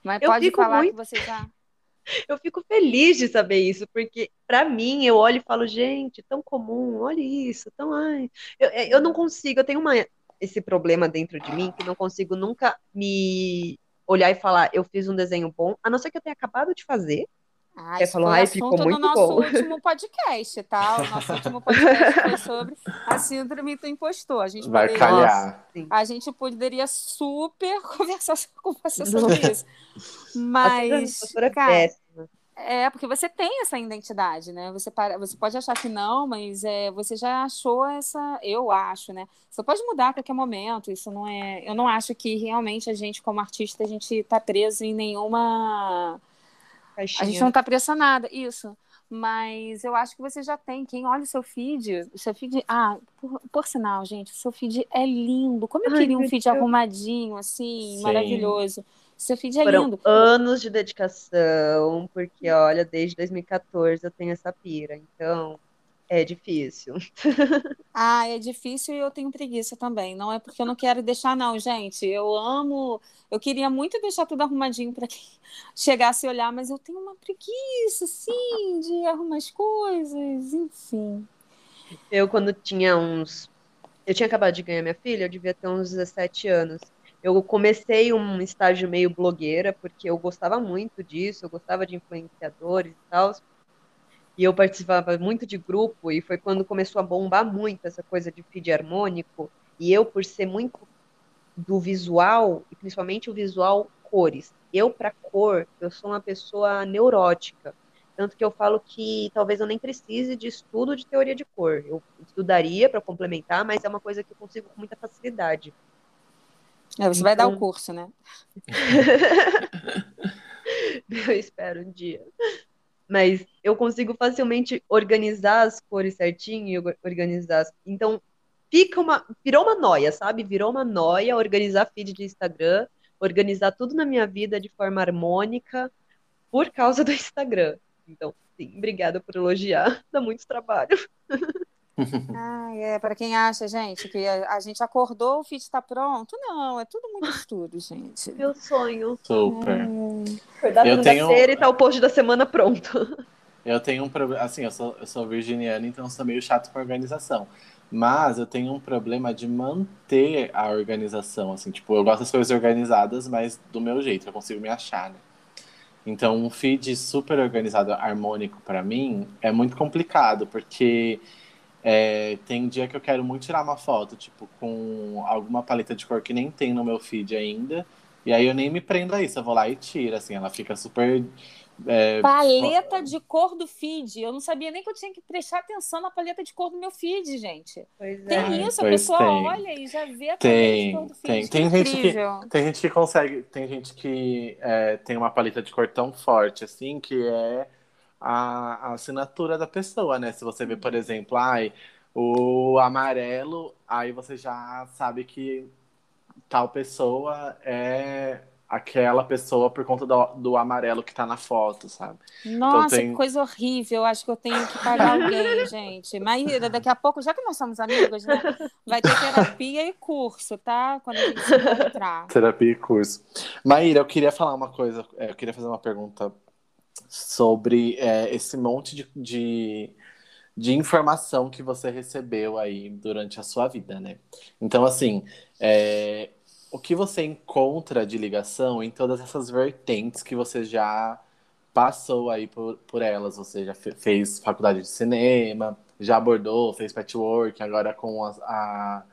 Speaker 3: Mas eu pode falar muito... que você já.
Speaker 2: Eu fico feliz de saber isso, porque para mim eu olho e falo, gente, tão comum, olha isso, tão ai. Eu, eu não consigo, eu tenho uma, esse problema dentro de mim que não consigo nunca me olhar e falar, eu fiz um desenho bom, a não ser que eu tenha acabado de fazer.
Speaker 3: Ah, isso falou, foi ficou muito do nosso bom. último podcast, tá? O nosso último podcast foi sobre a síndrome do impostor. A gente
Speaker 1: Vai poderia, calhar.
Speaker 3: A gente poderia super conversar com você sobre isso. Mas,
Speaker 2: a cara, é
Speaker 3: é, porque você tem essa identidade, né? Você, para, você pode achar que não, mas é, você já achou essa. Eu acho, né? Você pode mudar a qualquer momento. Isso não é. Eu não acho que realmente a gente, como artista, a gente está preso em nenhuma. Caixinha. A gente não está preso a nada. Isso. Mas eu acho que você já tem. Quem olha o seu feed, o seu feed. Ah, por, por sinal, gente, o seu feed é lindo. Como eu Ai, queria um feed Deus. arrumadinho, assim, Sim. maravilhoso. Seu feed é
Speaker 2: Foram
Speaker 3: lindo.
Speaker 2: anos de dedicação, porque, olha, desde 2014 eu tenho essa pira, então é difícil.
Speaker 3: ah, é difícil e eu tenho preguiça também. Não é porque eu não quero deixar, não, gente. Eu amo. Eu queria muito deixar tudo arrumadinho para quem chegasse e olhar, mas eu tenho uma preguiça, sim, de arrumar as coisas, enfim.
Speaker 2: Eu, quando tinha uns. Eu tinha acabado de ganhar minha filha, eu devia ter uns 17 anos. Eu comecei um estágio meio blogueira, porque eu gostava muito disso, eu gostava de influenciadores e tal. E eu participava muito de grupo, e foi quando começou a bombar muito essa coisa de feed harmônico. E eu, por ser muito do visual, e principalmente o visual cores, eu, para cor, eu sou uma pessoa neurótica. Tanto que eu falo que talvez eu nem precise de estudo de teoria de cor. Eu estudaria para complementar, mas é uma coisa que eu consigo com muita facilidade.
Speaker 3: É, você vai dar o então curso, né?
Speaker 2: eu espero um dia. Mas eu consigo facilmente organizar as cores certinho e organizar. As... Então, fica uma. Virou uma noia, sabe? Virou uma noia organizar feed de Instagram, organizar tudo na minha vida de forma harmônica por causa do Instagram. Então, sim, obrigada por elogiar. Dá muito trabalho.
Speaker 3: Ah, é, para quem acha, gente, que a, a gente acordou, o feed está pronto. Não, é tudo muito estudo, gente.
Speaker 2: Meu sonho.
Speaker 1: Super.
Speaker 2: É. Acordar eu tenho... e tá o post da semana pronto.
Speaker 1: Eu tenho um problema, assim, eu sou, eu sou virginiana, então eu sou meio chato com organização. Mas eu tenho um problema de manter a organização, assim, tipo, eu gosto das coisas organizadas, mas do meu jeito, eu consigo me achar, né? Então, um feed super organizado, harmônico para mim é muito complicado, porque é, tem dia que eu quero muito tirar uma foto, tipo, com alguma paleta de cor que nem tem no meu feed ainda. E aí eu nem me prendo a isso, eu vou lá e tiro, assim, ela fica super. É...
Speaker 3: Paleta de cor do feed. Eu não sabia nem que eu tinha que prestar atenção na paleta de cor do meu feed, gente. Pois é. Tem isso, a pessoa tem. olha e já vê a
Speaker 1: tem, paleta de cor do feed. Tem, tem, gente que, tem gente que consegue, tem gente que é, tem uma paleta de cor tão forte, assim, que é a, a assinatura da pessoa, né? Se você vê, por exemplo, ai, o amarelo, aí você já sabe que tal pessoa é aquela pessoa por conta do, do amarelo que tá na foto, sabe?
Speaker 3: Então Nossa, então, tem... que coisa horrível. Acho que eu tenho que pagar alguém, gente. Maíra, daqui a pouco, já que nós somos amigos, né? Vai ter terapia e curso, tá? Quando a gente se encontrar.
Speaker 1: Terapia e curso. Maíra, eu queria falar uma coisa, é, eu queria fazer uma pergunta sobre é, esse monte de, de, de, informação que você recebeu aí durante a sua vida, né? Então, assim, é, o que você encontra de ligação em todas essas vertentes que você já passou aí por, por elas? Você já fez faculdade de cinema, já abordou, fez patchwork, agora com as, a,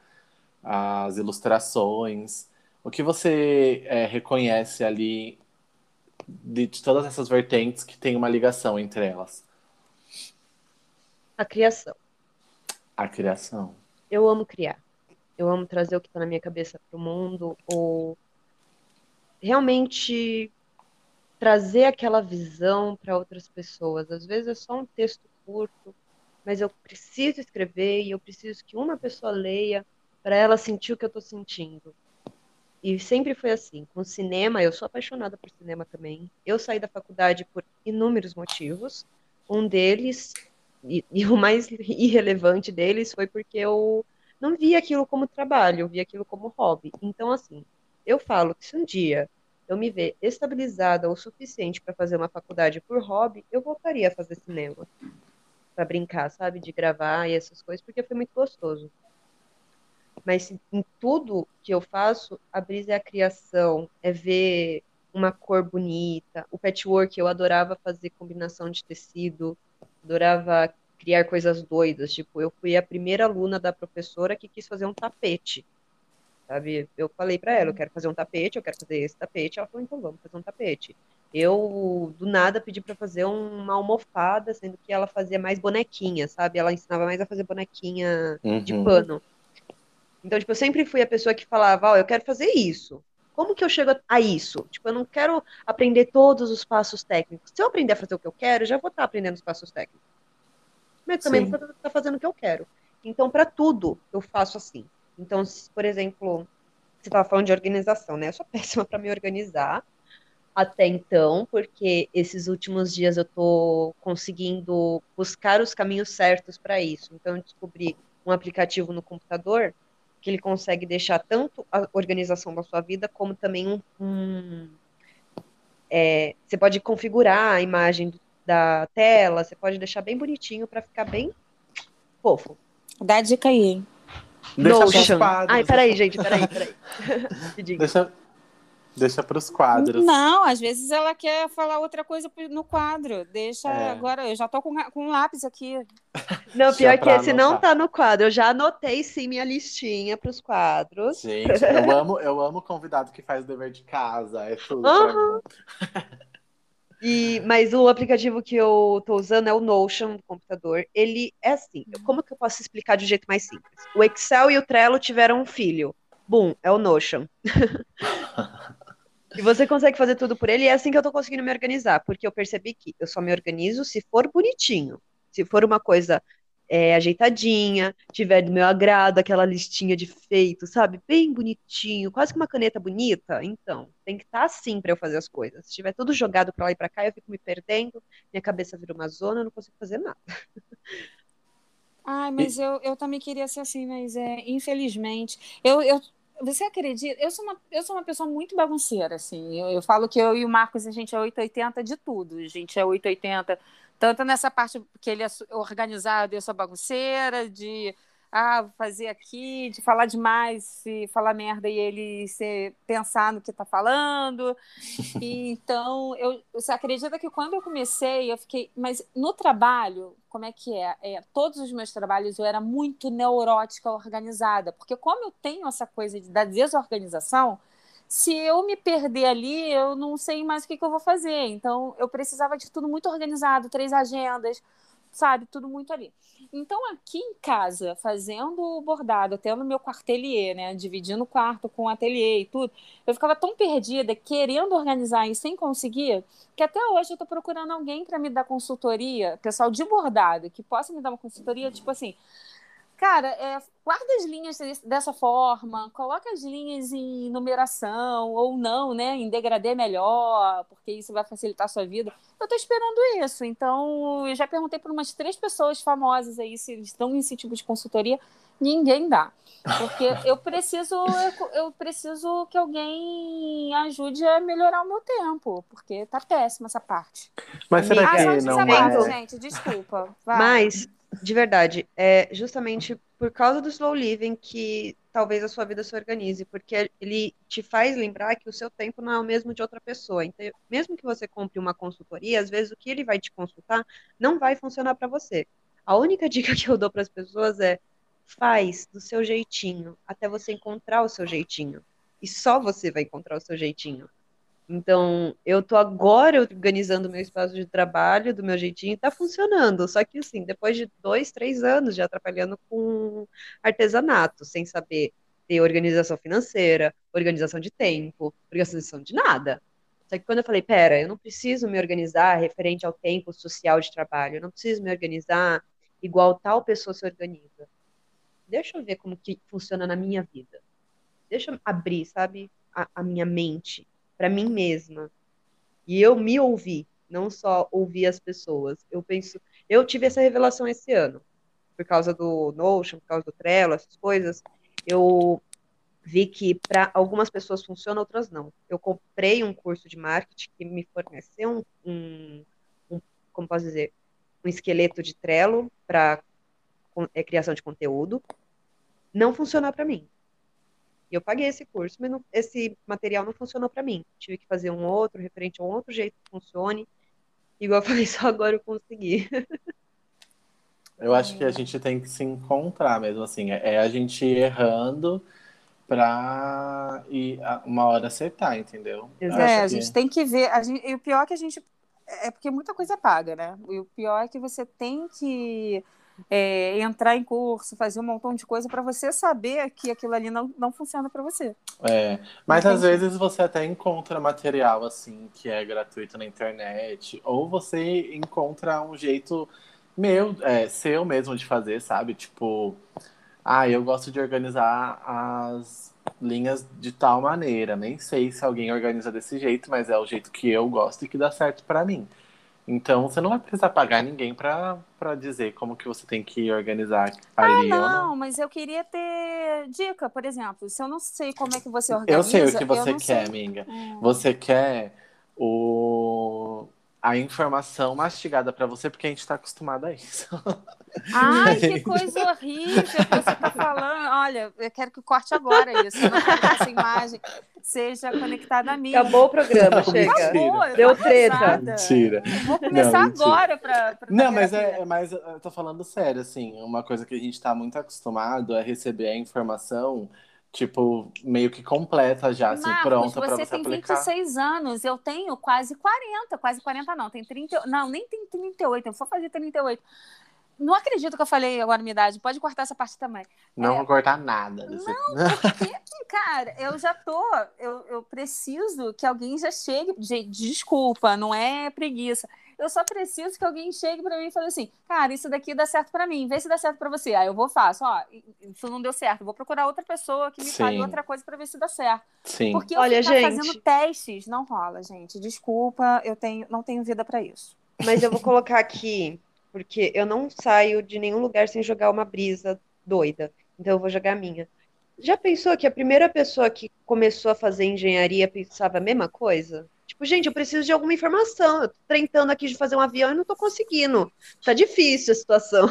Speaker 1: as ilustrações. O que você é, reconhece ali de, de todas essas vertentes que tem uma ligação entre elas?
Speaker 2: A criação.
Speaker 1: A criação.
Speaker 2: Eu amo criar. Eu amo trazer o que está na minha cabeça para o mundo, ou realmente trazer aquela visão para outras pessoas. Às vezes é só um texto curto, mas eu preciso escrever e eu preciso que uma pessoa leia para ela sentir o que eu estou sentindo. E sempre foi assim. Com cinema, eu sou apaixonada por cinema também. Eu saí da faculdade por inúmeros motivos. Um deles, e, e o mais irrelevante deles, foi porque eu não via aquilo como trabalho, eu via aquilo como hobby. Então, assim, eu falo que se um dia eu me ver estabilizada o suficiente para fazer uma faculdade por hobby, eu voltaria a fazer cinema. Para brincar, sabe? De gravar e essas coisas, porque foi muito gostoso. Mas em tudo que eu faço, a brisa é a criação, é ver uma cor bonita. O patchwork, eu adorava fazer combinação de tecido, adorava criar coisas doidas. Tipo, eu fui a primeira aluna da professora que quis fazer um tapete. Sabe? Eu falei para ela, eu quero fazer um tapete, eu quero fazer esse tapete. Ela falou, então vamos fazer um tapete. Eu, do nada, pedi para fazer uma almofada, sendo que ela fazia mais bonequinha, sabe? Ela ensinava mais a fazer bonequinha uhum. de pano. Então, tipo, eu sempre fui a pessoa que falava, ó, oh, eu quero fazer isso. Como que eu chego a isso? Tipo, eu não quero aprender todos os passos técnicos. Se eu aprender a fazer o que eu quero, eu já vou estar aprendendo os passos técnicos. Mas também Sim. vou estar fazendo o que eu quero. Então, para tudo, eu faço assim. Então, se, por exemplo, você estava falando de organização, né? Eu sou péssima para me organizar até então, porque esses últimos dias eu estou conseguindo buscar os caminhos certos para isso. Então, eu descobri um aplicativo no computador que ele consegue deixar tanto a organização da sua vida, como também um. um é, você pode configurar a imagem da tela, você pode deixar bem bonitinho para ficar bem fofo.
Speaker 3: Dá dica aí.
Speaker 2: Notion. Ai, peraí, gente, peraí, peraí.
Speaker 1: Deixa, Deixa para os quadros.
Speaker 3: Não, às vezes ela quer falar outra coisa no quadro. Deixa é. agora, eu já tô com, com um lápis aqui.
Speaker 2: Não, pior que esse não tá no quadro. Eu já anotei sim minha listinha para os quadros.
Speaker 1: Gente, eu amo, eu amo convidado que faz dever de casa. É tudo. Uhum.
Speaker 2: E, mas o aplicativo que eu tô usando é o Notion do computador. Ele é assim, como que eu posso explicar de um jeito mais simples? O Excel e o Trello tiveram um filho. Bum, é o Notion. E você consegue fazer tudo por ele, e é assim que eu tô conseguindo me organizar, porque eu percebi que eu só me organizo se for bonitinho. Se for uma coisa é, ajeitadinha, tiver do meu agrado, aquela listinha de feito, sabe? Bem bonitinho, quase que uma caneta bonita. Então, tem que estar tá assim para eu fazer as coisas. Se tiver tudo jogado para lá e para cá, eu fico me perdendo, minha cabeça vira uma zona, eu não consigo fazer nada.
Speaker 3: Ai, mas eu, eu também queria ser assim, mas é, infelizmente. Eu, eu, você acredita? Eu sou uma, eu sou uma pessoa muito bagunceira, assim. Eu, eu falo que eu e o Marcos, a gente é 880 de tudo. A gente é 880, tanto nessa parte que ele é organizado eu sou bagunceira, de ah, fazer aqui, de falar demais, se falar merda e ele se pensar no que está falando. E, então, eu, você acredita que quando eu comecei, eu fiquei. Mas no trabalho, como é que é? é? Todos os meus trabalhos eu era muito neurótica, organizada, porque como eu tenho essa coisa da desorganização, se eu me perder ali, eu não sei mais o que, que eu vou fazer. Então, eu precisava de tudo muito organizado, três agendas, sabe? Tudo muito ali. Então, aqui em casa, fazendo o bordado, tendo meu quartelier, né? Dividindo o quarto com o ateliê e tudo, eu ficava tão perdida, querendo organizar e sem conseguir, que até hoje eu tô procurando alguém para me dar consultoria, pessoal de bordado, que possa me dar uma consultoria, tipo assim, Cara, é, guarda as linhas dessa forma, coloca as linhas em numeração ou não, né? Em degradê melhor, porque isso vai facilitar a sua vida. Eu tô esperando isso. Então, eu já perguntei para umas três pessoas famosas aí se eles dão esse tipo de consultoria. Ninguém dá. Porque eu preciso, eu preciso que alguém ajude a melhorar o meu tempo, porque tá péssima essa parte.
Speaker 1: Mas será que ah, não
Speaker 3: é? gente, desculpa.
Speaker 2: Vai. Mas de verdade, é justamente por causa do slow living que talvez a sua vida se organize, porque ele te faz lembrar que o seu tempo não é o mesmo de outra pessoa. Então, mesmo que você compre uma consultoria, às vezes o que ele vai te consultar não vai funcionar para você. A única dica que eu dou para as pessoas é faz do seu jeitinho, até você encontrar o seu jeitinho. E só você vai encontrar o seu jeitinho. Então, eu tô agora organizando meu espaço de trabalho do meu jeitinho e tá funcionando. Só que, assim, depois de dois, três anos já atrapalhando com artesanato, sem saber ter organização financeira, organização de tempo, organização de nada. Só que quando eu falei, pera, eu não preciso me organizar referente ao tempo social de trabalho, eu não preciso me organizar igual tal pessoa se organiza. Deixa eu ver como que funciona na minha vida. Deixa eu abrir, sabe, a, a minha mente para mim mesma. E eu me ouvi, não só ouvir as pessoas. Eu penso, eu tive essa revelação esse ano, por causa do Notion, por causa do Trello, essas coisas. Eu vi que para algumas pessoas funciona, outras não. Eu comprei um curso de marketing que me forneceu um, um, um como posso dizer, um esqueleto de Trello para é, criação de conteúdo. Não funcionou para mim. Eu paguei esse curso, mas não, esse material não funcionou para mim. Tive que fazer um outro, referente a um outro jeito que funcione. Igual eu falei, só agora eu consegui.
Speaker 1: Eu acho que a gente tem que se encontrar mesmo, assim. É a gente errando pra ir uma hora acertar, entendeu?
Speaker 3: É, a gente tem que ver. A gente, e o pior é que a gente. É porque muita coisa paga, né? E o pior é que você tem que é, entrar em curso, fazer um montão de coisa para você saber que aquilo ali não, não funciona para você.
Speaker 1: É, mas às vezes você até encontra material assim que é gratuito na internet, ou você encontra um jeito meu, é, seu mesmo de fazer, sabe? Tipo, ah, eu gosto de organizar as linhas de tal maneira. Nem sei se alguém organiza desse jeito, mas é o jeito que eu gosto e que dá certo para mim. Então você não vai precisar pagar ninguém para dizer como que você tem que organizar
Speaker 3: ali. Ah, não, não, mas eu queria ter dica, por exemplo. Se eu não sei como é que você organiza.
Speaker 1: Eu sei o que você quer, sei. amiga. Hum. Você quer o a informação mastigada para você, porque a gente está acostumado a isso.
Speaker 3: Ai, que coisa horrível que você está falando. Olha, eu quero que corte agora isso. Não quero que essa imagem seja conectada a mim.
Speaker 2: Acabou o programa, chega. Acabou, Deu treta.
Speaker 1: Mentira.
Speaker 3: vou começar não, agora para.
Speaker 1: Não, mas é, é, mas eu tô falando sério, assim. Uma coisa que a gente está muito acostumado é receber a informação tipo, meio que completa já, assim, Marcos, pronta para você, você aplicar.
Speaker 3: Você tem 26 anos, eu tenho quase 40, quase 40 não, tem 30, não, nem tem 38, eu vou fazer 38. Não acredito que eu falei agora minha idade, pode cortar essa parte também.
Speaker 1: Não é... vou cortar nada.
Speaker 3: Desse... Não, porque, cara, eu já tô, eu, eu preciso que alguém já chegue, desculpa, não é preguiça, eu só preciso que alguém chegue para mim e fale assim, cara, isso daqui dá certo para mim, vê se dá certo para você. Aí eu vou faço, ó, isso não deu certo, vou procurar outra pessoa que me Sim. fale outra coisa para ver se dá certo.
Speaker 1: Sim.
Speaker 3: Porque eu Olha, gente... fazendo testes não rola, gente. Desculpa, eu tenho, não tenho vida para isso.
Speaker 2: Mas eu vou colocar aqui, porque eu não saio de nenhum lugar sem jogar uma brisa doida. Então eu vou jogar a minha. Já pensou que a primeira pessoa que começou a fazer engenharia pensava a mesma coisa? Tipo, gente, eu preciso de alguma informação. Eu tô tentando aqui de fazer um avião e não tô conseguindo. Tá difícil a situação.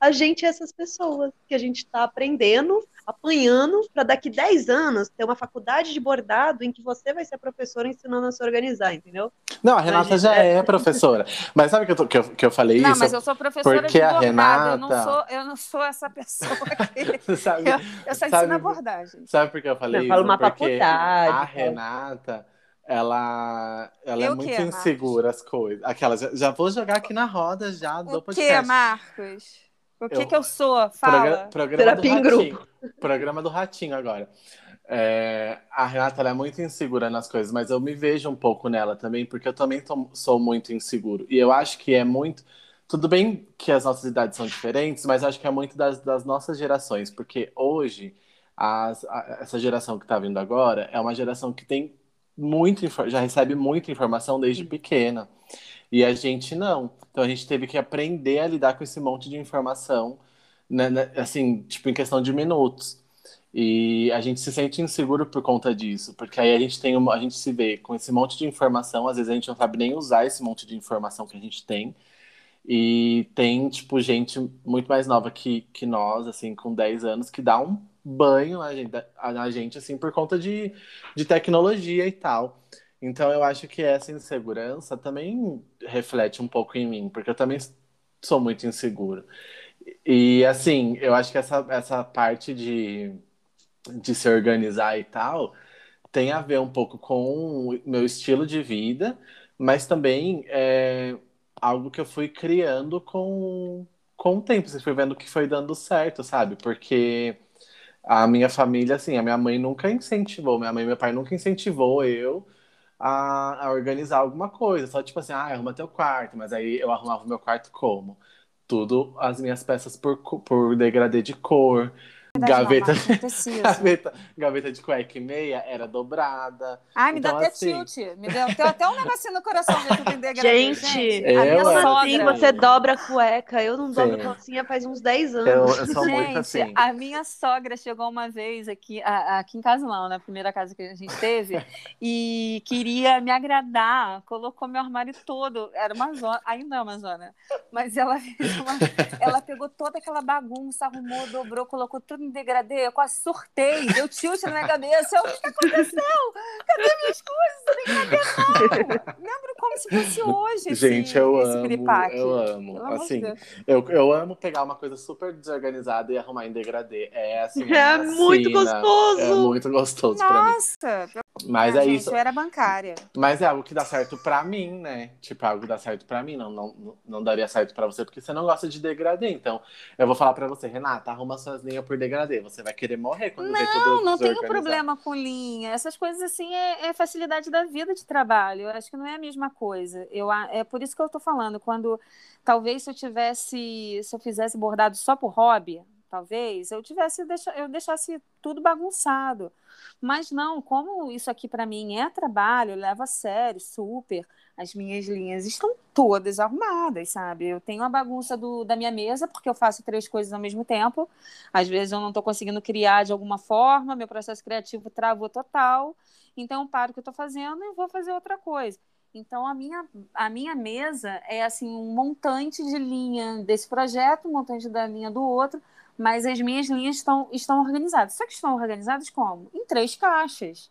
Speaker 2: A gente é essas pessoas que a gente está aprendendo, apanhando, para daqui 10 anos ter uma faculdade de bordado em que você vai ser a professora ensinando a se organizar, entendeu?
Speaker 1: Não, a Renata já é... é professora. Mas sabe que eu, tô, que eu, que eu falei
Speaker 3: não,
Speaker 1: isso?
Speaker 3: Não, mas eu sou professora
Speaker 1: porque
Speaker 3: de bordado.
Speaker 1: A Renata...
Speaker 3: eu, não sou, eu não sou essa pessoa que... sabe, eu, eu só ensino abordagem.
Speaker 1: Sabe por que eu falei
Speaker 2: não,
Speaker 1: isso?
Speaker 2: Falo uma
Speaker 1: porque
Speaker 2: faculdade.
Speaker 1: a Renata ela, ela é muito insegura Marcos? as coisas. Aquela, já, já, vou jogar aqui na roda já do
Speaker 3: o
Speaker 1: podcast.
Speaker 3: O que, Marcos? O que eu, que eu sou? Fala.
Speaker 1: Programa, programa do Ratinho. Programa do Ratinho agora. É, a Renata é muito insegura nas coisas, mas eu me vejo um pouco nela também, porque eu também tô, sou muito inseguro. E eu acho que é muito. Tudo bem que as nossas idades são diferentes, mas acho que é muito das, das nossas gerações, porque hoje as, a, essa geração que está vindo agora é uma geração que tem muito, já recebe muita informação desde pequena. E a gente não. Então a gente teve que aprender a lidar com esse monte de informação, né, né, assim, tipo, em questão de minutos. E a gente se sente inseguro por conta disso, porque aí a gente tem uma, a gente se vê com esse monte de informação, às vezes a gente não sabe nem usar esse monte de informação que a gente tem. E tem, tipo, gente muito mais nova que, que nós, assim, com 10 anos, que dá um banho na gente, na gente assim, por conta de, de tecnologia e tal. Então eu acho que essa insegurança também reflete um pouco em mim, porque eu também sou muito inseguro. E assim, eu acho que essa, essa parte de, de se organizar e tal tem a ver um pouco com o meu estilo de vida, mas também é algo que eu fui criando com, com o tempo. Você foi vendo que foi dando certo, sabe? Porque a minha família, assim, a minha mãe nunca incentivou, minha mãe e meu pai nunca incentivou eu a, a organizar alguma coisa. Só tipo assim, ah, arruma teu quarto, mas aí eu arrumava o meu quarto como? Tudo as minhas peças por, por degradê de cor. Gaveta, gaveta, gaveta de cueca e meia era dobrada.
Speaker 3: Ai, me então, dá até assim... tilt. Me deu, deu até um negocinho no coração de tudo em degradê.
Speaker 2: Gente, gente a minha sogra... Assim, você dobra a cueca. Eu não dobro Sim. calcinha faz uns 10 anos.
Speaker 1: Eu, eu sou gente, muito assim.
Speaker 3: A minha sogra chegou uma vez aqui, aqui em Casulão, na primeira casa que a gente teve, e queria me agradar. Colocou meu armário todo. Era uma zona, ainda é uma zona. Mas ela, uma, ela pegou toda aquela bagunça, arrumou, dobrou, colocou tudo em degradê, eu quase surtei, deu tilt na minha cabeça. Eu, o que aconteceu? Cadê minhas coisas? Degradê não! Lembro como se fosse hoje. Esse,
Speaker 1: Gente, eu
Speaker 3: esse
Speaker 1: amo.
Speaker 3: Piripaque.
Speaker 1: Eu amo. assim, eu, eu amo pegar uma coisa super desorganizada e arrumar em degradê. É assim.
Speaker 2: É muito gostoso! É
Speaker 1: muito gostoso
Speaker 3: Nossa,
Speaker 1: pra mim.
Speaker 3: Nossa!
Speaker 1: Mas ah, é
Speaker 3: gente,
Speaker 1: isso.
Speaker 3: Eu era bancária.
Speaker 1: Mas é algo que dá certo pra mim, né? Tipo, é algo que dá certo pra mim. Não, não, não daria certo pra você, porque você não gosta de degradê. Então, eu vou falar pra você, Renata, arruma suas linhas por degradê. Você vai querer morrer quando
Speaker 3: não,
Speaker 1: vê tudo Não,
Speaker 3: não tenho problema com linha. Essas coisas, assim, é, é, facilidade da vida de trabalho. Eu acho que não é a mesma coisa. Eu, é por isso que eu tô falando. Quando, talvez, se eu tivesse... Se eu fizesse bordado só por hobby, talvez, eu tivesse... Eu deixasse tudo bagunçado. Mas não, como isso aqui para mim é trabalho, eu levo a sério, super. As minhas linhas estão todas arrumadas, sabe? Eu tenho a bagunça do, da minha mesa, porque eu faço três coisas ao mesmo tempo. Às vezes eu não estou conseguindo criar de alguma forma, meu processo criativo travou total. Então eu paro o que eu estou fazendo e vou fazer outra coisa. Então, a minha, a minha mesa é assim um montante de linha desse projeto, um montante da linha do outro, mas as minhas linhas estão, estão organizadas. Só que estão organizadas como? Em três caixas.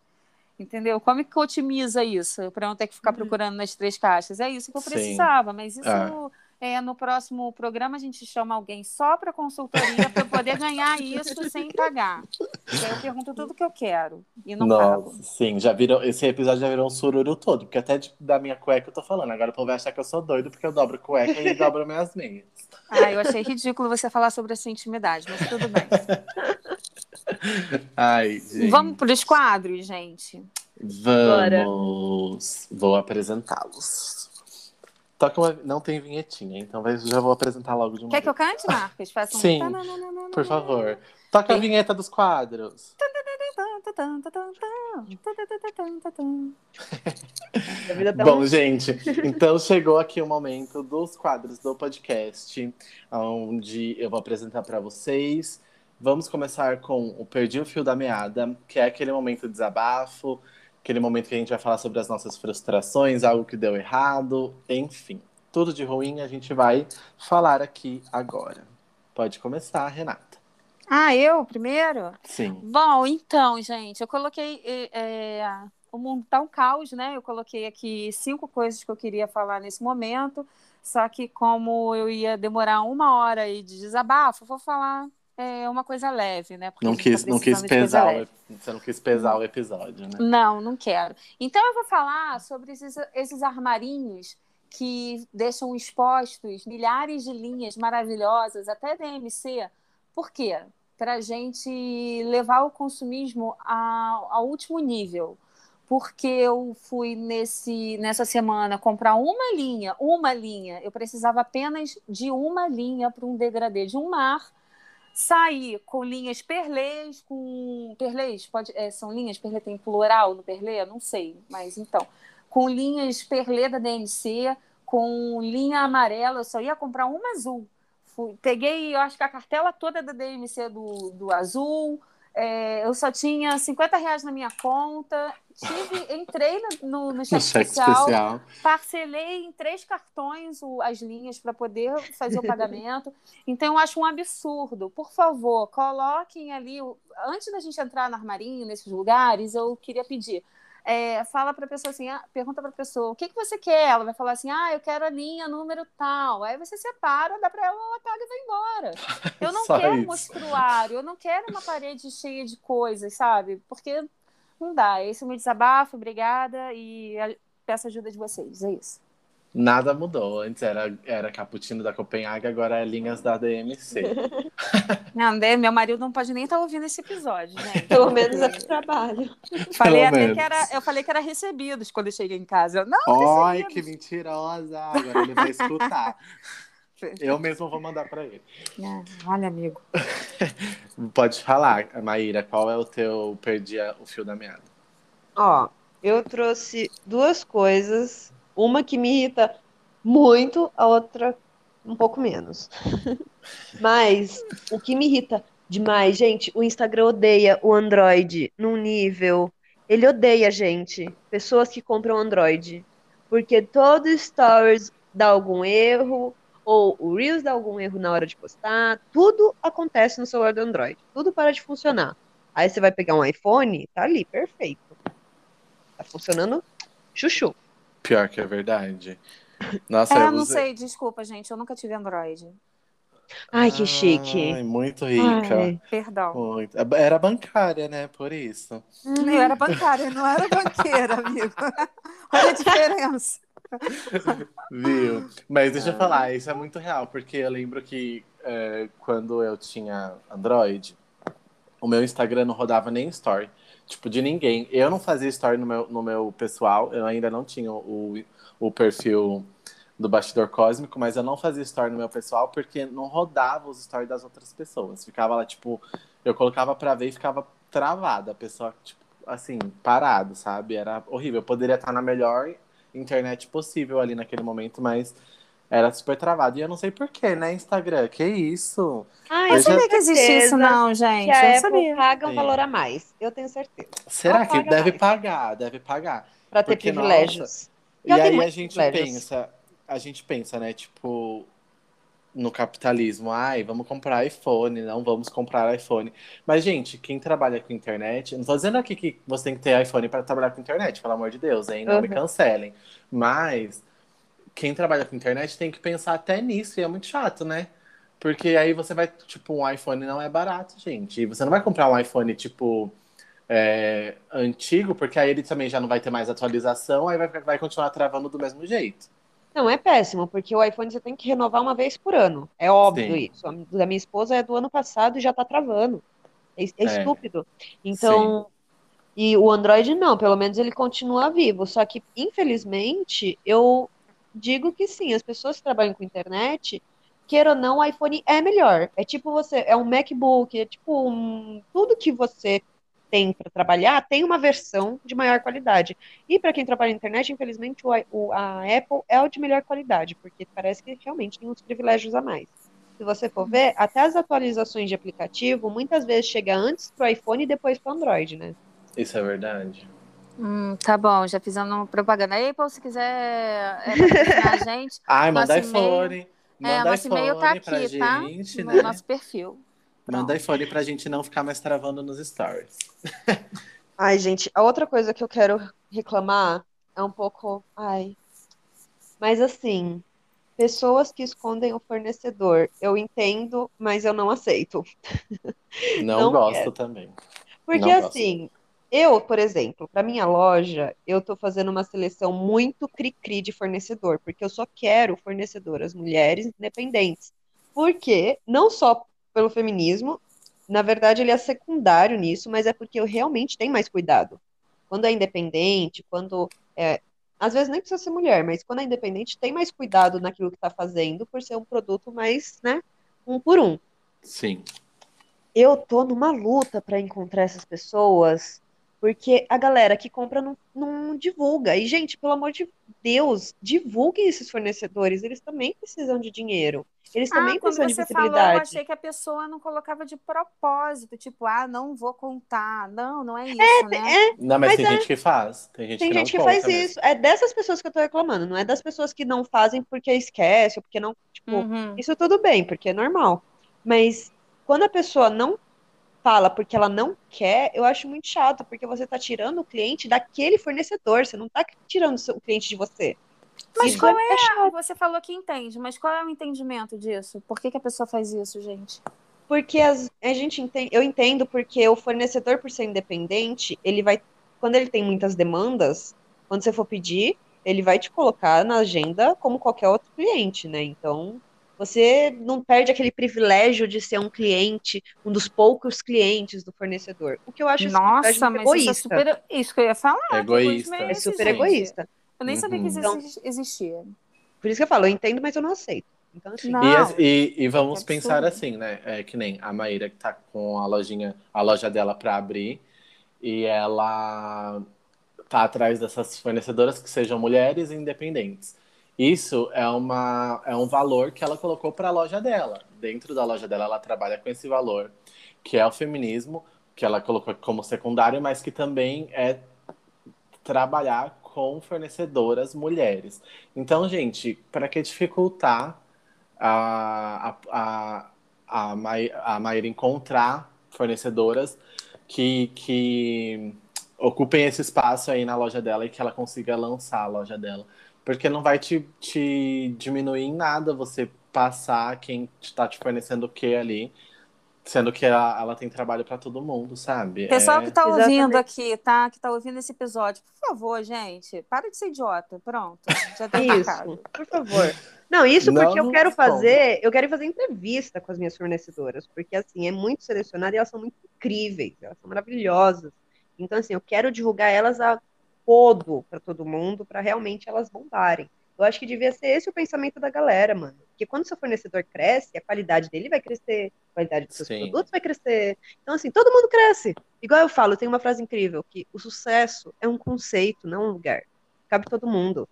Speaker 3: Entendeu? Como é que otimiza isso? Para não ter que ficar uhum. procurando nas três caixas. É isso que eu precisava, Sim. mas isso. É. É, no próximo programa a gente chama alguém só para consultoria para poder ganhar isso sem pagar. E aí eu pergunto tudo que eu quero e não Nossa, pago.
Speaker 1: Sim, já virou, esse episódio já virou um sururu todo, porque até de, da minha cueca eu tô falando. Agora o povo vai achar que eu sou doido porque eu dobro cueca e dobro minhas meias.
Speaker 3: Ah, eu achei ridículo você falar sobre essa intimidade, mas tudo bem.
Speaker 1: Ai, gente.
Speaker 3: Vamos para os quadros, gente?
Speaker 1: Vamos. Bora. Vou apresentá-los. Toca uma... Não tem vinhetinha, então já vou apresentar logo de uma
Speaker 3: Quer vez. que eu cante, Marcos? Faça
Speaker 1: um... Sim, por favor. Toca a vinheta dos quadros. Bom, gente, então chegou aqui o momento dos quadros do podcast, onde eu vou apresentar para vocês. Vamos começar com o Perdi o Fio da Meada, que é aquele momento de desabafo, aquele momento que a gente vai falar sobre as nossas frustrações, algo que deu errado, enfim. Tudo de ruim a gente vai falar aqui agora. Pode começar, Renata.
Speaker 3: Ah, eu primeiro?
Speaker 1: Sim.
Speaker 3: Bom, então, gente, eu coloquei. É, o mundo tá um caos, né? Eu coloquei aqui cinco coisas que eu queria falar nesse momento. Só que como eu ia demorar uma hora aí de desabafo, vou falar é, uma coisa leve, né?
Speaker 1: Porque não tá quis, tá não quis pesar, o, você não quis pesar o episódio, né?
Speaker 3: Não, não quero. Então eu vou falar sobre esses, esses armarinhos que deixam expostos milhares de linhas maravilhosas, até DMC. Por quê? Para a gente levar o consumismo ao, ao último nível porque eu fui nesse, nessa semana comprar uma linha, uma linha, eu precisava apenas de uma linha para um degradê de um mar, saí com linhas perlês, com perlês, pode, é, são linhas perlê, tem plural no perlê? Não sei, mas então, com linhas perlê da DMC, com linha amarela, eu só ia comprar uma azul. Fui, peguei, eu acho que a cartela toda da DMC do, do azul, é, eu só tinha 50 reais na minha conta. Tive, entrei no, no, no cheque, cheque especial, especial, parcelei em três cartões o, as linhas para poder fazer o pagamento. Então, eu acho um absurdo. Por favor, coloquem ali. Antes da gente entrar no armarinho, nesses lugares, eu queria pedir é, fala para a pessoa assim, ah, pergunta para a pessoa, o que, que você quer? Ela vai falar assim, ah, eu quero a linha número tal. Aí você separa, dá para ela, ela paga e vai embora. Eu não quero isso. um mostruário, eu não quero uma parede cheia de coisas, sabe? Porque não dá. Esse é o meu desabafo, obrigada, e peço ajuda de vocês, é isso.
Speaker 1: Nada mudou. Antes era, era cappuccino da Copenhague, agora é linhas da DMC.
Speaker 3: Não, né, meu marido não pode nem estar tá ouvindo esse episódio, né?
Speaker 2: Pelo menos é que trabalho.
Speaker 3: Falei Pelo até menos. que era, eu falei que era recebidos quando eu cheguei em casa. Eu, não,
Speaker 1: Ai, que mentirosa! Agora ele vai escutar. Eu mesmo vou mandar para ele.
Speaker 3: É, olha, amigo.
Speaker 1: Pode falar, Maíra, qual é o teu perdi o fio da meada?
Speaker 2: Ó, eu trouxe duas coisas uma que me irrita muito, a outra um pouco menos. Mas o que me irrita demais, gente, o Instagram odeia o Android num nível. Ele odeia, gente, pessoas que compram Android. Porque todo stories dá algum erro, ou o Reels dá algum erro na hora de postar, tudo acontece no celular do Android. Tudo para de funcionar. Aí você vai pegar um iPhone, tá ali, perfeito. Tá funcionando chuchu.
Speaker 1: Pior que é verdade. Nossa,
Speaker 3: é, eu não sei, desculpa, gente, eu nunca tive Android.
Speaker 2: Ai, que chique.
Speaker 1: Ai, muito rica. Ai,
Speaker 3: perdão.
Speaker 1: Muito. Era bancária, né? Por isso.
Speaker 3: Hum, eu era bancária, não era banqueira, amigo. Olha a diferença.
Speaker 1: Viu? Mas deixa eu falar, isso é muito real, porque eu lembro que é, quando eu tinha Android, o meu Instagram não rodava nem story tipo, de ninguém. Eu não fazia story no meu, no meu pessoal, eu ainda não tinha o, o perfil do Bastidor Cósmico, mas eu não fazia story no meu pessoal porque não rodava os stories das outras pessoas. Ficava lá, tipo, eu colocava pra ver e ficava travada. A pessoa, tipo, assim, parado, sabe? Era horrível. Eu poderia estar na melhor internet possível ali naquele momento, mas era super travado. E eu não sei porquê, né, Instagram? Que isso?
Speaker 3: Ah, eu, eu sabia já... que existe isso, não, gente. Que
Speaker 2: a
Speaker 3: eu
Speaker 2: Apple sabia. paga um valor a mais. Eu tenho certeza.
Speaker 1: Será que deve mais. pagar? Deve pagar.
Speaker 2: Pra ter Porque, privilégios. Nossa,
Speaker 1: e aí a gente pensa, a gente pensa, né, tipo, no capitalismo, ai, vamos comprar iPhone, não vamos comprar iPhone. Mas, gente, quem trabalha com internet, não tô dizendo aqui que você tem que ter iPhone para trabalhar com internet, pelo amor de Deus, hein? Não uhum. me cancelem. Mas quem trabalha com internet tem que pensar até nisso, e é muito chato, né? Porque aí você vai, tipo, um iPhone não é barato, gente. E você não vai comprar um iPhone, tipo, é, antigo, porque aí ele também já não vai ter mais atualização, aí vai, vai continuar travando do mesmo jeito.
Speaker 2: Não, é péssimo, porque o iPhone você tem que renovar uma vez por ano. É óbvio Sim. isso. A da minha esposa é do ano passado e já tá travando. É, é, é. estúpido. Então, Sim. e o Android não, pelo menos ele continua vivo. Só que, infelizmente, eu digo que sim, as pessoas que trabalham com internet, queira ou não, o iPhone é melhor. É tipo você, é um MacBook, é tipo um, tudo que você tem para trabalhar tem uma versão de maior qualidade. E para quem trabalha na internet, infelizmente, o, o, a Apple é o de melhor qualidade, porque parece que realmente tem uns privilégios a mais. Se você for ver, até as atualizações de aplicativo muitas vezes chega antes para o iPhone e depois para o Android, né?
Speaker 1: Isso é verdade.
Speaker 3: Hum, tá bom, já fizemos propaganda. Apple, se quiser é, a gente.
Speaker 1: Ai, manda iPhone.
Speaker 3: é, nosso e-mail tá aqui, tá?
Speaker 1: Gente,
Speaker 3: no
Speaker 1: né?
Speaker 3: nosso perfil.
Speaker 1: Manda iPhone pra gente não ficar mais travando nos stories.
Speaker 2: Ai, gente, a outra coisa que eu quero reclamar é um pouco. Ai. Mas assim, pessoas que escondem o fornecedor, eu entendo, mas eu não aceito.
Speaker 1: Não,
Speaker 2: Não
Speaker 1: gosto
Speaker 2: quero.
Speaker 1: também.
Speaker 2: Porque
Speaker 1: Não gosto.
Speaker 2: Eu, por exemplo, para minha loja, eu tô fazendo uma seleção muito cri-cri de fornecedor, porque eu só quero fornecedoras mulheres independentes. Porque não só pelo feminismo, na verdade ele é secundário nisso, mas é porque eu realmente tenho mais cuidado. Quando é independente, quando é, às vezes nem precisa ser mulher, mas quando é independente tem mais cuidado naquilo que está fazendo por ser um produto mais, né, um por um
Speaker 1: Sim.
Speaker 2: eu tô numa luta para encontrar essas pessoas, porque a galera que compra não, não divulga. E, gente, pelo amor de Deus, divulguem esses fornecedores, eles também precisam de dinheiro. Eles também
Speaker 3: Ah, quando
Speaker 2: precisam de
Speaker 3: você falou, eu
Speaker 2: visibilidade.
Speaker 3: achei que a pessoa não colocava de propósito, tipo, ah, não vou contar. Não, não é isso, né?
Speaker 2: É,
Speaker 1: Não, mas,
Speaker 2: Mas
Speaker 1: tem
Speaker 2: é.
Speaker 1: gente que faz. Tem gente
Speaker 2: tem
Speaker 1: que
Speaker 2: gente que
Speaker 1: não
Speaker 2: faz
Speaker 1: mesmo.
Speaker 2: isso. É dessas pessoas que eu tô reclamando, não é das pessoas que não fazem porque esquece, ou porque não, tipo,
Speaker 3: Uhum.
Speaker 2: Isso tudo bem, porque é normal. Mas quando a pessoa não fala porque ela não quer, eu acho muito chato, porque você tá tirando o cliente daquele fornecedor, você não tá tirando o cliente de você.
Speaker 3: Mas
Speaker 2: Isso
Speaker 3: qual
Speaker 2: é chato,
Speaker 3: Você falou que entende, mas qual é o entendimento disso? Por que, que a pessoa faz isso, gente?
Speaker 2: porque as- a gente entende, eu entendo porque o fornecedor, por ser independente, ele vai, quando ele tem muitas demandas, quando você for pedir, ele vai te colocar na agenda como qualquer outro cliente, né? Então, você não perde aquele privilégio de ser um cliente, um dos poucos clientes do fornecedor. O que eu acho
Speaker 3: Nossa, mas isso é
Speaker 2: egoísta.
Speaker 3: super. Isso que eu ia falar. que
Speaker 1: Egoísta.
Speaker 2: É super
Speaker 3: gente?
Speaker 2: egoísta.
Speaker 3: Eu nem sabia que isso
Speaker 1: Uhum.
Speaker 3: exi- existia.
Speaker 2: Por isso que eu falo, eu entendo, mas eu não aceito. Então, assim,
Speaker 3: Não.
Speaker 1: E, e- e vamos
Speaker 3: que
Speaker 1: pensar assim, né? É que nem a Maíra que tá com a lojinha, a loja dela para abrir e ela tá atrás dessas fornecedoras que sejam mulheres independentes. Isso é uma é um valor que ela colocou para a loja dela. Dentro da loja dela ela trabalha com esse valor, que é o feminismo, que ela colocou como secundário, mas que também é trabalhar com fornecedoras mulheres. Então, gente, para que dificultar a, a, a, a, Mai- a Maíra encontrar fornecedoras que, que ocupem esse espaço aí na loja dela e que ela consiga lançar a loja dela. Porque não vai te, te diminuir em nada você passar quem está te fornecendo o que ali, sendo que ela, ela tem trabalho para todo mundo, sabe?
Speaker 3: Pessoal
Speaker 1: É-
Speaker 3: que tá ouvindo
Speaker 2: Exatamente.
Speaker 3: aqui, tá? Que tá ouvindo esse episódio, por favor, gente, para de ser idiota. Pronto. Já tá
Speaker 2: isso,
Speaker 3: marcado.
Speaker 2: por favor. Não, isso
Speaker 1: Não
Speaker 2: porque eu quero fazer, eu quero fazer entrevista com as minhas fornecedoras, porque assim, é muito selecionado e elas são muito incríveis, elas são maravilhosas. Então, assim, eu quero divulgar elas a todo para todo mundo, para realmente elas bombarem. Eu acho que devia ser esse o pensamento da galera, mano. Porque quando seu fornecedor cresce, a qualidade dele vai crescer, a qualidade dos seus
Speaker 1: Sim.
Speaker 2: produtos vai crescer. Então, assim, todo mundo cresce. Igual eu falo, tem uma frase incrível, que o sucesso é um conceito, não um lugar. Cabe todo mundo.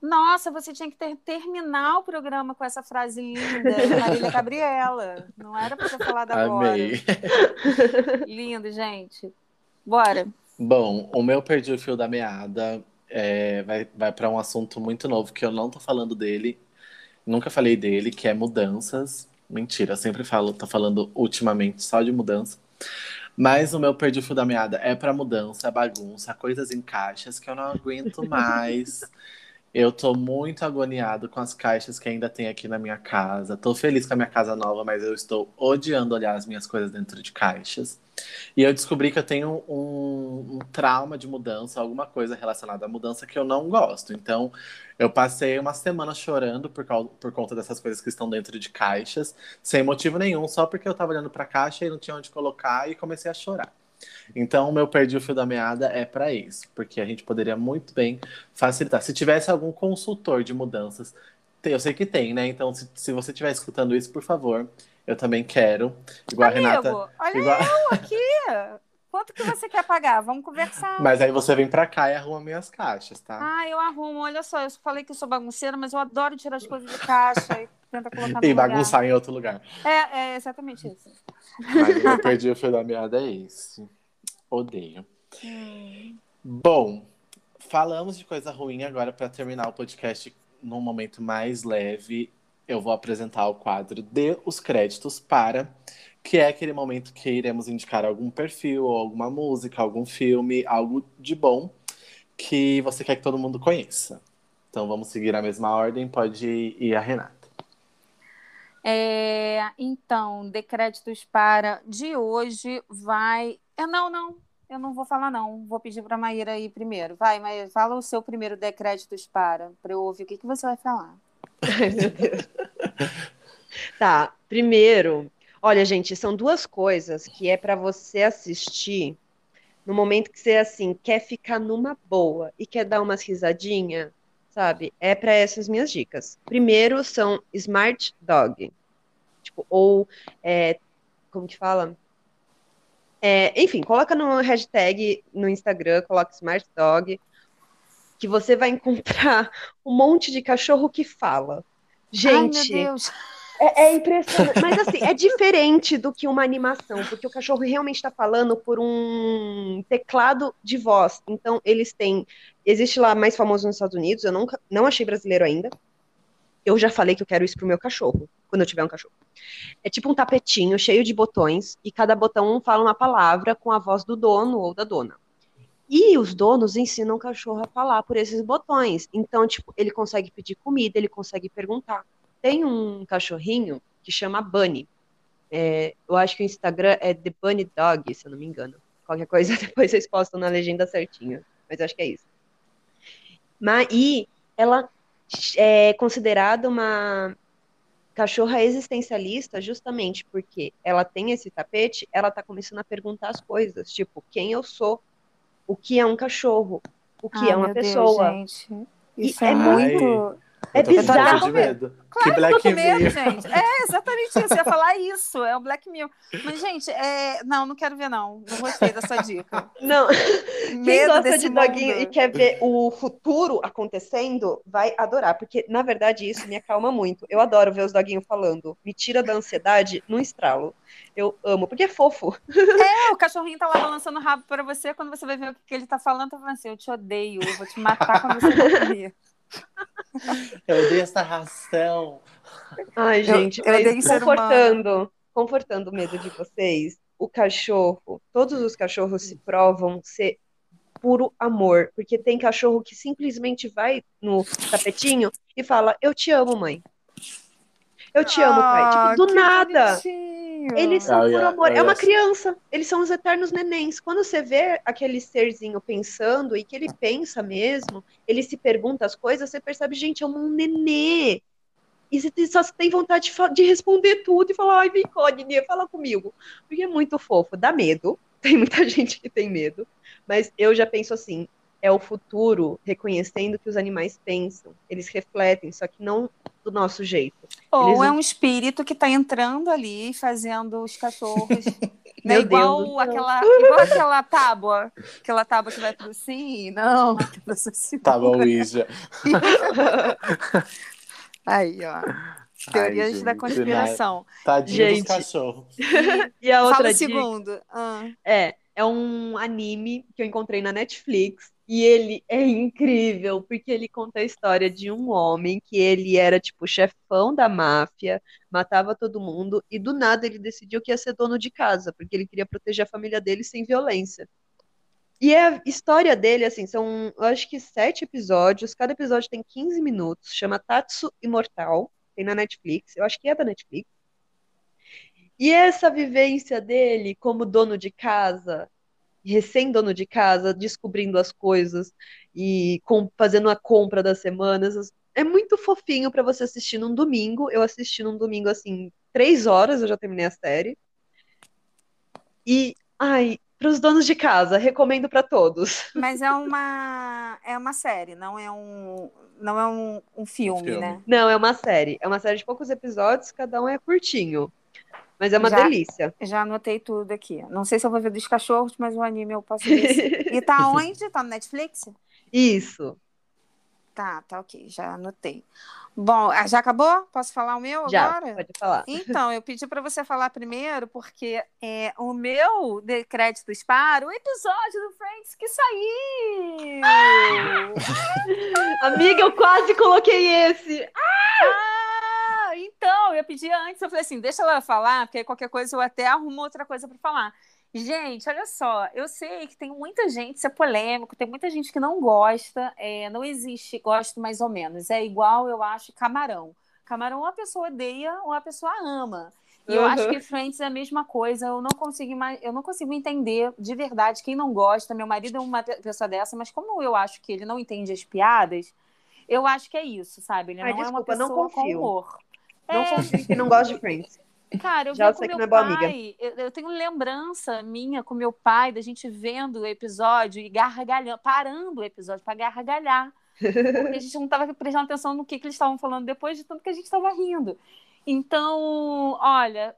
Speaker 3: Nossa, você tinha que ter, terminar o programa com essa frase linda da Marília Gabriela. Não era pra ter falado agora.
Speaker 1: Amei.
Speaker 3: Lindo, gente. Bora.
Speaker 1: Bom, o meu perdi o fio da meada é, vai, vai para um assunto muito novo que eu não tô falando dele, nunca falei dele, que é mudanças. Mentira, eu sempre falo, tô falando ultimamente só de mudança. Mas o meu perdi o fio da meada é para mudança, bagunça, coisas em caixas que eu não aguento mais. Eu tô muito agoniado com as caixas que ainda tem aqui na minha casa. Tô feliz com a minha casa nova, mas eu estou odiando olhar as minhas coisas dentro de caixas. E eu descobri que eu tenho um, um trauma de mudança, alguma coisa relacionada à mudança que eu não gosto. Então, eu passei uma semana chorando por, causa, por conta dessas coisas que estão dentro de caixas, sem motivo nenhum, só porque eu tava olhando pra caixa e não tinha onde colocar e comecei a chorar. Então, o meu perdi o fio da meada é para isso, porque a gente poderia muito bem facilitar. Se tivesse algum consultor de mudanças, eu sei que tem, né? Então, se, se você estiver escutando isso, por favor, eu também quero. Igual a Renata.
Speaker 3: Amigo, olha
Speaker 1: igual-
Speaker 3: eu aqui. Quanto que você quer pagar? Vamos conversar.
Speaker 1: Mas aí você vem pra cá e arruma minhas caixas, tá?
Speaker 3: Ah, eu arrumo. Olha só, eu falei que eu sou bagunceira, mas eu adoro tirar as coisas de caixa e tentar colocar no
Speaker 1: e
Speaker 3: lugar.
Speaker 1: bagunçar em outro lugar.
Speaker 3: É, é exatamente isso.
Speaker 1: O meu perdi o fio da meada é esse. Odeio.
Speaker 3: Hum.
Speaker 1: Bom, falamos de coisa ruim agora para terminar o podcast num momento mais leve. eu vou apresentar o quadro de os créditos para, que é aquele momento que iremos indicar algum perfil, alguma música, algum filme, algo de bom que você quer que todo mundo conheça. Então vamos seguir a mesma ordem, pode ir a Renata.
Speaker 3: É, então, de créditos para de hoje vai. É, não, não, eu não vou falar, não. Vou pedir para a Maíra ir primeiro. Vai, Maíra, fala o seu primeiro de créditos para, para eu ouvir o que, que você vai falar.
Speaker 2: Ai, meu Deus. tá, primeiro, olha, gente, são duas coisas que é para você assistir no momento que você assim quer ficar numa boa e quer dar umas risadinha, sabe? É para essas minhas dicas. Primeiro são Smart Dog, tipo ou é, como que fala? É, enfim, coloca no hashtag no Instagram, coloca Smart Dog que você vai encontrar um monte de cachorro que fala. Gente,
Speaker 3: Ai, meu Deus.
Speaker 2: É, é, impressionante. Mas assim, é diferente do que uma animação, porque o cachorro realmente está falando por um teclado de voz. Então, eles têm. Existe lá mais famoso nos Estados Unidos, eu nunca, não achei brasileiro ainda. Eu já falei que eu quero isso pro meu cachorro, quando eu tiver um cachorro. É tipo um tapetinho cheio de botões, e cada botão fala uma palavra com a voz do dono ou da dona. E os donos ensinam o cachorro a falar por esses botões. Então, tipo, ele consegue pedir comida, ele consegue perguntar. Tem um cachorrinho que chama Bunny. É, eu acho que o Instagram é The Bunny Dog, se eu não me engano. Qualquer coisa, depois vocês postam na legenda certinho. Mas eu acho que é isso. Mas, e ela é considerada uma cachorra existencialista justamente porque ela tem esse tapete, ela tá começando a perguntar as coisas, tipo, quem eu sou, o que é um cachorro, o que
Speaker 3: Ai,
Speaker 2: é uma
Speaker 3: meu Deus,
Speaker 2: pessoa.
Speaker 3: gente.
Speaker 2: E
Speaker 3: Isso
Speaker 2: é
Speaker 3: é
Speaker 2: muito-
Speaker 3: muito.
Speaker 2: É bizarro.
Speaker 1: de medo.
Speaker 3: Claro
Speaker 1: que
Speaker 3: que eu tô
Speaker 1: Black
Speaker 3: com medo,
Speaker 1: Mirror.
Speaker 3: gente. É exatamente isso. Eu ia falar isso. É o Black Mirror. Mas, gente, é... não, não quero ver, não. Não gostei da sua dica.
Speaker 2: Não, Quem
Speaker 3: Medo
Speaker 2: gosta
Speaker 3: desse
Speaker 2: de doguinho e quer ver o futuro acontecendo, vai adorar, porque na verdade isso me acalma muito. Eu adoro ver os doguinhos falando. Me tira da ansiedade num estralo. Eu amo, porque é fofo.
Speaker 3: É, o cachorrinho tá lá balançando o rabo pra você. Quando você vai ver o que que ele tá falando, tá falando assim: Eu te odeio, eu vou te matar quando você morrer.
Speaker 1: Eu dei essa ração.
Speaker 2: Ai,
Speaker 3: Eu-
Speaker 2: gente,
Speaker 3: eu
Speaker 2: mas
Speaker 3: odeio ser
Speaker 2: confortando, confortando o medo de vocês, o cachorro, todos os cachorros se provam ser puro amor, porque tem cachorro que simplesmente vai no tapetinho e fala: Eu te amo, mãe. Eu te amo, pai.
Speaker 3: Ah,
Speaker 2: Tipo, do
Speaker 3: que
Speaker 2: nada.
Speaker 3: bonitinho.
Speaker 2: Eles são
Speaker 1: Eu
Speaker 2: por amor. É uma criança. Eles são os eternos nenéns. Quando você vê aquele serzinho pensando e que ele pensa mesmo, ele se pergunta as coisas, você percebe, gente, é um nenê. E você tem- só tem vontade de, de responder tudo e falar, ai, vem cá, nenê, fala comigo. Porque é muito fofo. Dá medo. Tem muita gente que tem medo. Mas eu já penso assim, é o futuro reconhecendo que os animais pensam. Eles refletem, só que não do nosso jeito.
Speaker 3: Ou
Speaker 2: Eles
Speaker 3: é um espírito que tá entrando ali e fazendo os cachorros. né?
Speaker 2: Meu
Speaker 3: igual,
Speaker 2: Deus
Speaker 3: aquela, igual aquela tábua. Aquela tábua que vai pro sim e não. que você segura.
Speaker 1: Tá bom, Ija.
Speaker 3: Aí, ó. Teorias
Speaker 1: Ai,
Speaker 3: da
Speaker 1: gente,
Speaker 3: conspiração.
Speaker 1: Tadinho
Speaker 2: Gente.
Speaker 1: dos cachorros.
Speaker 2: E a outra
Speaker 3: Fala o
Speaker 2: dica-
Speaker 3: segundo. Ah.
Speaker 2: É, é um anime que eu encontrei na Netflix e ele é incrível porque ele conta a história de um homem que ele era tipo chefão da máfia, matava todo mundo e do nada ele decidiu que ia ser dono de casa porque ele queria proteger a família dele sem violência. E a história dele, assim, são, eu acho que sete episódios, cada episódio tem 15 minutos, chama Tatsu Imortal, tem na Netflix, eu acho que é da Netflix. E essa vivência dele como dono de casa, recém-dono de casa, descobrindo as coisas e com- fazendo a compra das semanas, é muito fofinho pra você assistir num domingo. Eu assisti num domingo, assim, três horas, eu já terminei a série. E, ai, pros donos de casa, recomendo pra todos.
Speaker 3: Mas é uma, é uma série, não é um, não é um, um filme,
Speaker 1: filme.
Speaker 3: né?
Speaker 2: Não, é uma série. É uma série de poucos episódios, cada um é curtinho. Mas é uma
Speaker 3: Já-
Speaker 2: delícia.
Speaker 3: Já anotei tudo aqui. Não sei se eu vou ver dos cachorros, mas o anime eu posso ver. E tá onde? Tá no Netflix?
Speaker 2: Isso.
Speaker 3: Tá, tá ok, já anotei. Bom, ah, já acabou? Posso falar o meu
Speaker 2: Já,
Speaker 3: agora?
Speaker 2: pode falar.
Speaker 3: Então, eu pedi para você falar primeiro, porque é, o meu de créditos para o episódio do Friends que saiu!
Speaker 2: Amiga, eu quase coloquei esse.
Speaker 3: Ah, eu ia pedir antes. Eu falei assim, deixa ela falar, porque aí qualquer coisa eu até arrumo outra coisa para falar. Gente, olha só, eu sei que tem muita gente, isso é polêmico, tem muita gente que não gosta, é, não existe gosto mais ou menos. É igual, eu acho, camarão. Camarão ou a pessoa odeia ou a pessoa ama. E eu acho que Friends é a mesma coisa. Eu não consigo mais, eu não consigo entender de verdade quem não gosta. Meu marido é uma pessoa dessa, mas como eu acho que ele não entende as piadas, eu acho que é isso, sabe? Ele
Speaker 2: Ai,
Speaker 3: não
Speaker 2: desculpa,
Speaker 3: é uma pessoa
Speaker 2: não
Speaker 3: com humor.
Speaker 2: Não
Speaker 3: É.
Speaker 2: confio que não gosta de Friends.
Speaker 3: Cara, eu
Speaker 2: Já sei
Speaker 3: com
Speaker 2: que
Speaker 3: meu
Speaker 2: não é boa
Speaker 3: pai, eu, eu tenho lembrança minha com meu pai da gente vendo o episódio e gargalhando, parando o episódio para gargalhar. Porque a gente não estava prestando atenção no que, que eles estavam falando depois de tanto que a gente estava rindo. Então, olha,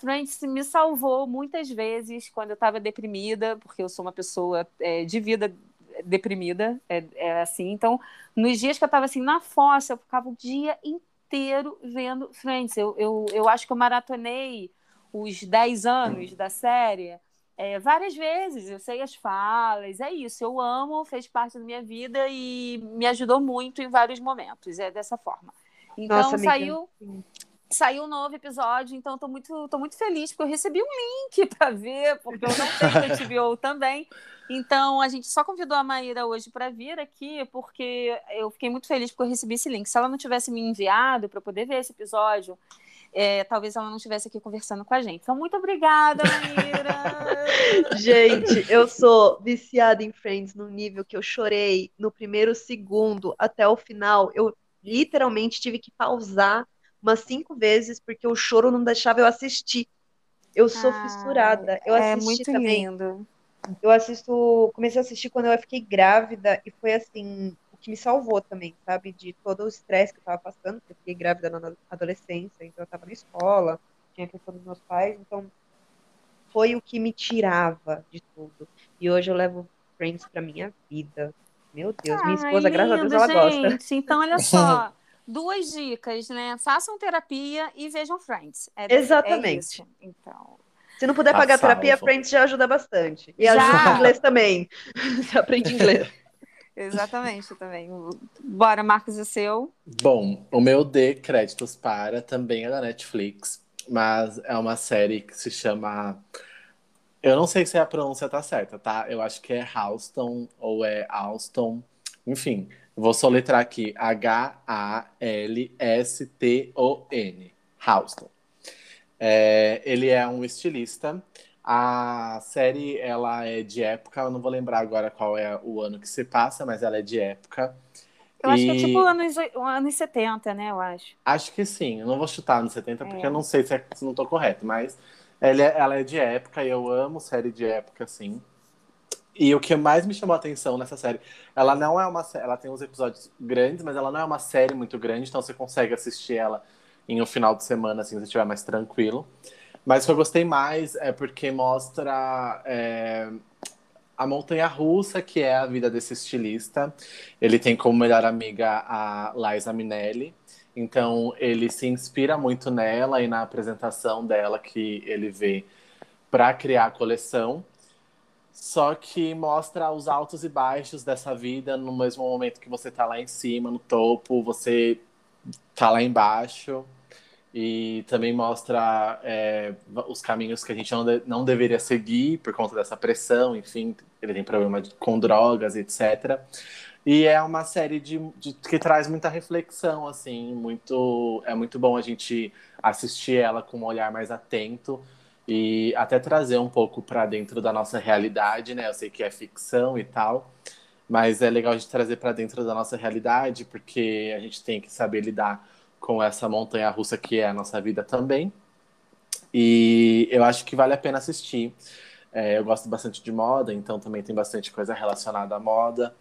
Speaker 3: Friends me salvou muitas vezes quando eu estava deprimida, porque eu sou uma pessoa é, de vida deprimida, é, é assim. Então, nos dias que eu estava assim na fossa, eu ficava o dia inteiro vendo Friends. Eu, eu, eu acho que eu maratonei os 10 anos da série é, várias vezes. Eu sei as falas, é isso. Eu amo, fez parte da minha vida e me ajudou muito em vários momentos. É dessa forma. Então,
Speaker 2: Nossa, amiga.
Speaker 3: Saiu um novo episódio, então estou muito, tô muito feliz, porque eu recebi um link para ver, porque eu não tenho HBO também. Então, a gente só convidou a Maíra hoje para vir aqui, porque eu fiquei muito feliz porque eu recebi esse link. Se ela não tivesse me enviado para poder ver esse episódio, é, talvez ela não estivesse aqui conversando com a gente. Então, muito obrigada, Maíra!
Speaker 2: Gente, eu sou viciada em Friends no nível que eu chorei no primeiro segundo até o final. Eu literalmente tive que pausar umas cinco vezes porque o choro não deixava eu assistir. Eu sou
Speaker 3: Ah,
Speaker 2: fissurada. Eu
Speaker 3: é
Speaker 2: assisti
Speaker 3: muito
Speaker 2: também.
Speaker 3: lindo.
Speaker 2: Eu assisto, comecei a assistir quando eu fiquei grávida e foi assim, o que me salvou também, sabe? De todo o estresse que eu tava passando, porque eu fiquei grávida na adolescência, então eu tava na escola, tinha a questão dos meus pais, então foi o que me tirava de tudo. E hoje eu levo Friends pra minha vida. Meu Deus, minha
Speaker 3: Ai,
Speaker 2: esposa, graças a Deus,
Speaker 3: lindo,
Speaker 2: ela gosta.
Speaker 3: gente. Então, olha só. Duas dicas, né? Façam terapia e vejam Friends. É,
Speaker 2: Exatamente.
Speaker 3: É isso. Então,
Speaker 2: Se não puder pagar terapia. Friends já ajuda bastante. E
Speaker 3: Já.
Speaker 2: ajuda em inglês também. Você aprende inglês.
Speaker 3: exatamente também. Bora, Marcos, o seu.
Speaker 1: Bom, o meu D créditos para também é da Netflix, mas é uma série que se chama. Eu não sei se a pronúncia tá certa, tá? Eu acho que é Houston ou é Alston. Enfim, vou soletrar aqui: H-A-L-S-T-O-N. Houston. É, ele é um estilista. A série ela é de época, eu não vou lembrar agora qual é o ano que se passa, mas ela é de época.
Speaker 3: Eu acho que é
Speaker 1: E-
Speaker 3: tipo anos, anos 70, né? Eu acho.
Speaker 1: Acho que sim. Eu não vou chutar nos 70 porque
Speaker 3: É.
Speaker 1: eu não sei se, é, se não tô correto, mas ela é, ela é de época e eu amo série de época, assim. E o que mais me chamou a atenção nessa série, ela não é uma ela tem uns episódios grandes, mas ela não é uma série muito grande, então você consegue assistir ela em um final de semana, assim, se estiver mais tranquilo. Mas o que eu gostei mais é porque mostra é, a montanha russa, que é a vida desse estilista. Ele tem como melhor amiga a Liza Minnelli. Então ele se inspira muito nela e na apresentação dela que ele vê para criar a coleção. Só que mostra os altos e baixos dessa vida no mesmo momento que você tá lá em cima, no topo, você tá lá embaixo. E também mostra é, os caminhos que a gente não, de- não deveria seguir por conta dessa pressão, enfim, ele tem problema de- com drogas, etc. E é uma série de, de- que traz muita reflexão, assim, muito é muito bom a gente assistir ela com um olhar mais atento e até trazer um pouco para dentro da nossa realidade, né? Eu sei que é ficção e tal, mas é legal a gente trazer para dentro da nossa realidade, porque a gente tem que saber lidar com essa montanha russa que é a nossa vida também. E eu acho que vale a pena assistir. É, eu gosto bastante de moda, então também tem bastante coisa relacionada à moda.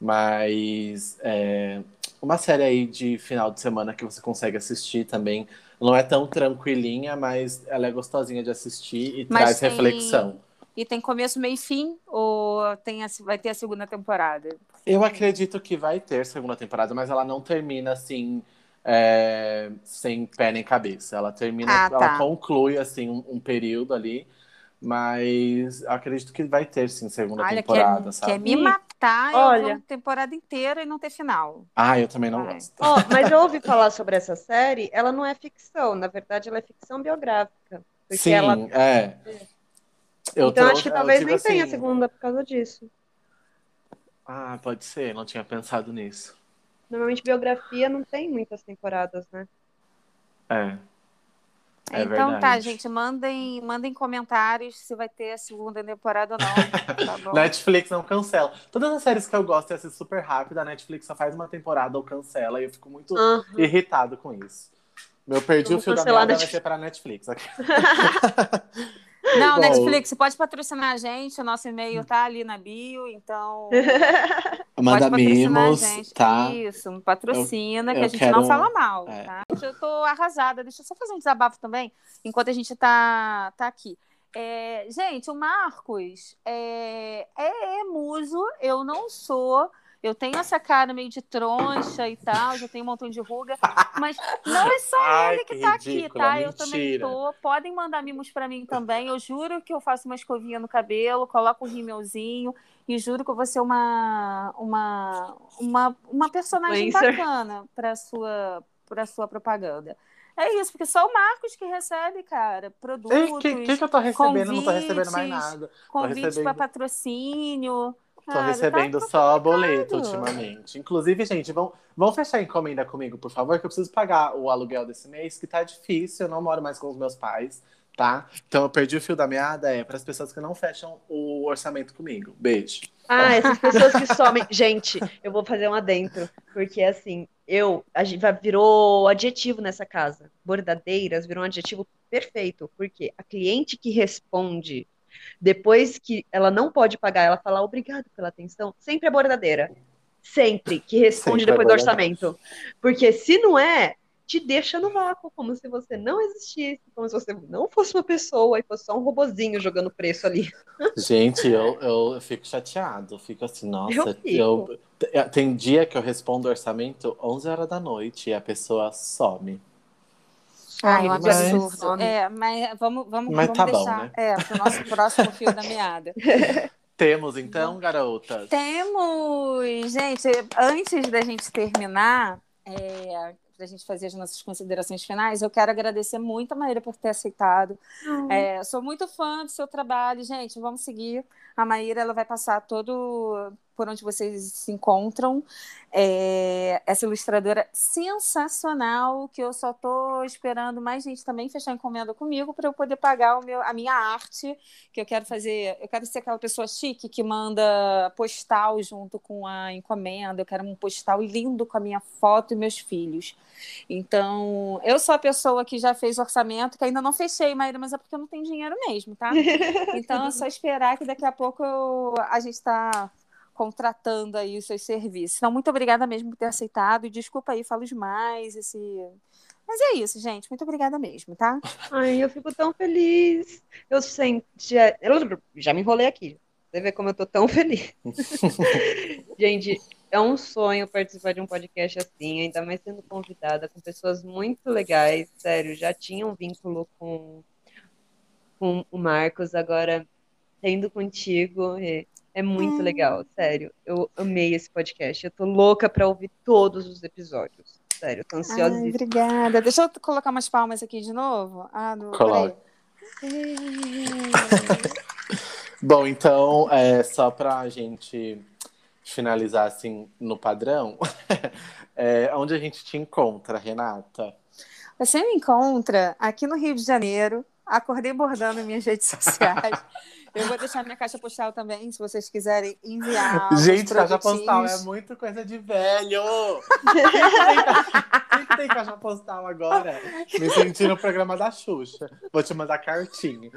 Speaker 1: Mas é, uma série aí de final de semana que você consegue assistir também. Não é tão tranquilinha, mas ela é gostosinha de assistir e
Speaker 3: Mas
Speaker 1: traz
Speaker 3: tem-
Speaker 1: reflexão.
Speaker 3: E tem começo, meio e fim? Ou tem a- vai ter a segunda temporada?
Speaker 1: Eu acredito que vai ter segunda temporada, mas ela não termina assim, é, sem pé nem cabeça. Ela termina,
Speaker 3: Ah,
Speaker 1: ela
Speaker 3: tá.
Speaker 1: conclui assim um, um período ali, mas eu acredito que vai ter sim segunda
Speaker 3: Olha,
Speaker 1: temporada,
Speaker 3: quer,
Speaker 1: sabe?
Speaker 3: quer me matar
Speaker 2: Olha.
Speaker 3: uma temporada inteira e não ter final.
Speaker 1: Ah, eu também não
Speaker 3: Vai.
Speaker 1: gosto.
Speaker 2: Ó, mas eu ouvi falar sobre essa série, ela não é ficção, na verdade ela é ficção biográfica. Porque
Speaker 1: Sim,
Speaker 2: ela...
Speaker 1: é. Eu
Speaker 2: Então
Speaker 1: trou-
Speaker 2: acho que
Speaker 1: eu
Speaker 2: talvez nem tenha
Speaker 1: assim,
Speaker 2: segunda por causa disso.
Speaker 1: Ah, pode ser, não tinha pensado nisso.
Speaker 2: Normalmente biografia não tem muitas temporadas, né?
Speaker 1: É. É
Speaker 3: então tá,
Speaker 1: verdade.
Speaker 3: gente, mandem, mandem comentários se vai ter a segunda temporada ou não. Tá bom?
Speaker 1: Netflix não cancela. Todas as séries que eu gosto é assim, super rápida, a Netflix só faz uma temporada ou cancela e eu fico muito
Speaker 2: Aham.
Speaker 1: irritado com isso. Meu perdi
Speaker 2: Vamos
Speaker 1: o fio da
Speaker 2: cancelar a
Speaker 1: meada vai ser pra Netflix.
Speaker 3: Não,
Speaker 1: Bom.
Speaker 3: Netflix, pode patrocinar a gente, o nosso e-mail tá ali na bio, então
Speaker 1: Manda
Speaker 3: pode patrocinar
Speaker 1: mimos,
Speaker 3: a gente.
Speaker 1: tá?
Speaker 3: Isso, patrocina,
Speaker 1: Eu-
Speaker 3: que a gente
Speaker 1: quero
Speaker 3: não fala mal,
Speaker 1: é.
Speaker 3: tá? Eu tô arrasada. Deixa eu só fazer um desabafo também, enquanto a gente tá, tá aqui. É, gente, o Marcos é, é, é muso, eu não sou. Eu tenho essa cara meio de troncha e tal, já tenho um montão de ruga, mas não é só
Speaker 1: Ai,
Speaker 3: ele que
Speaker 1: que
Speaker 3: tá aqui,
Speaker 1: ridícula,
Speaker 3: tá? Eu também
Speaker 1: mentira.
Speaker 3: tô. Podem mandar mimos pra mim também. Eu juro que eu faço uma escovinha no cabelo, coloco um rímelzinho e juro que eu vou ser uma uma uma, uma personagem
Speaker 2: Influencer.
Speaker 3: bacana para sua para sua propaganda. É isso, porque só o Marcos que recebe, cara,
Speaker 1: O
Speaker 3: produtos,
Speaker 1: que, que, que eu tô recebendo? Não tô recebendo mais
Speaker 3: convites,
Speaker 1: nada.
Speaker 3: convites
Speaker 1: recebendo-
Speaker 3: para patrocínio.
Speaker 1: Tô
Speaker 3: Cara,
Speaker 1: recebendo
Speaker 3: tá
Speaker 1: só boleto ultimamente. Inclusive, gente, vão, vão fechar a encomenda comigo, por favor, que eu preciso pagar o aluguel desse mês, que tá difícil, eu não moro mais com os meus pais, tá? Então eu perdi o fio da meada, é para as pessoas que não fecham o orçamento comigo. Beijo.
Speaker 2: Ah, essas pessoas que somem. Gente, eu vou fazer um adentro, porque assim, eu, a gente virou adjetivo nessa casa. Bordadeiras virou um adjetivo perfeito, porque a cliente que responde depois que ela não pode pagar, ela fala obrigado pela atenção, sempre é bordadeira. Sempre que responde
Speaker 1: Sempre é
Speaker 2: depois do
Speaker 1: bordadeira.
Speaker 2: orçamento. Porque se não é, te deixa no vácuo, como se você não existisse, como se você não fosse uma pessoa e fosse só um robozinho jogando preço ali.
Speaker 1: Gente, eu, eu, eu fico chateado, eu fico assim, nossa,
Speaker 2: Eu fico.
Speaker 1: tem dia que eu respondo orçamento 11 horas da noite e a pessoa some.
Speaker 3: Ai, um
Speaker 2: Some,
Speaker 1: mas-
Speaker 3: absurdo.
Speaker 2: some.
Speaker 3: É, mas vamos, vamos,
Speaker 1: Mas
Speaker 3: vamos
Speaker 1: tá bom,
Speaker 3: deixar
Speaker 1: né?
Speaker 3: é, pro nosso próximo fio da meada.
Speaker 1: Temos então, garotas?
Speaker 3: Temos, gente, antes da gente terminar, é, para a gente fazer as nossas considerações finais, eu quero agradecer muito a Maíra por ter aceitado. É, sou muito fã do seu trabalho, gente. Vamos seguir. A Maíra ela vai passar todo por onde vocês se encontram. É, essa ilustradora sensacional, que eu só estou esperando mais gente também fechar encomenda comigo para eu poder pagar o meu, a minha arte, que eu quero fazer. Eu quero ser aquela pessoa chique que manda postal junto com a encomenda. Eu quero um postal lindo com a minha foto e meus filhos. Então, eu sou a pessoa que já fez orçamento, que ainda não fechei, Maíra, mas é porque eu não tenho dinheiro mesmo, tá? Então, é só esperar que daqui a pouco eu- a gente está contratando aí os seus serviços. Então, muito obrigada mesmo por ter aceitado. E desculpa aí, falo demais. Esse... Mas é isso, gente. Muito obrigada mesmo, tá?
Speaker 2: Ai, eu fico tão feliz. Eu. Já, eu já me enrolei aqui. Você vê como eu tô tão feliz. Gente, é um sonho participar de um podcast assim, ainda mais sendo convidada com pessoas muito legais. Sério, já tinha um vínculo com, com o Marcos, agora tendo contigo. É, é muito
Speaker 3: Hum.
Speaker 2: legal, sério. Eu amei esse podcast. Eu tô louca pra ouvir todos os episódios. Sério, eu tô
Speaker 3: Ai,
Speaker 2: ansiosíssima.
Speaker 3: obrigada. Deixa eu colocar umas palmas aqui de novo. Ah, no...
Speaker 1: Coloca. Bom, então, é, só pra gente finalizar assim no padrão, é, onde a gente te encontra, Renata?
Speaker 3: Você me encontra aqui no Rio de Janeiro. Acordei bordando minhas redes sociais. Eu vou deixar minha caixa postal também, se vocês quiserem enviar.
Speaker 1: gente, caixa postal é muito coisa de velho! Quem que tem caixa postal agora? Me senti no programa da Xuxa. Vou te mandar cartinha.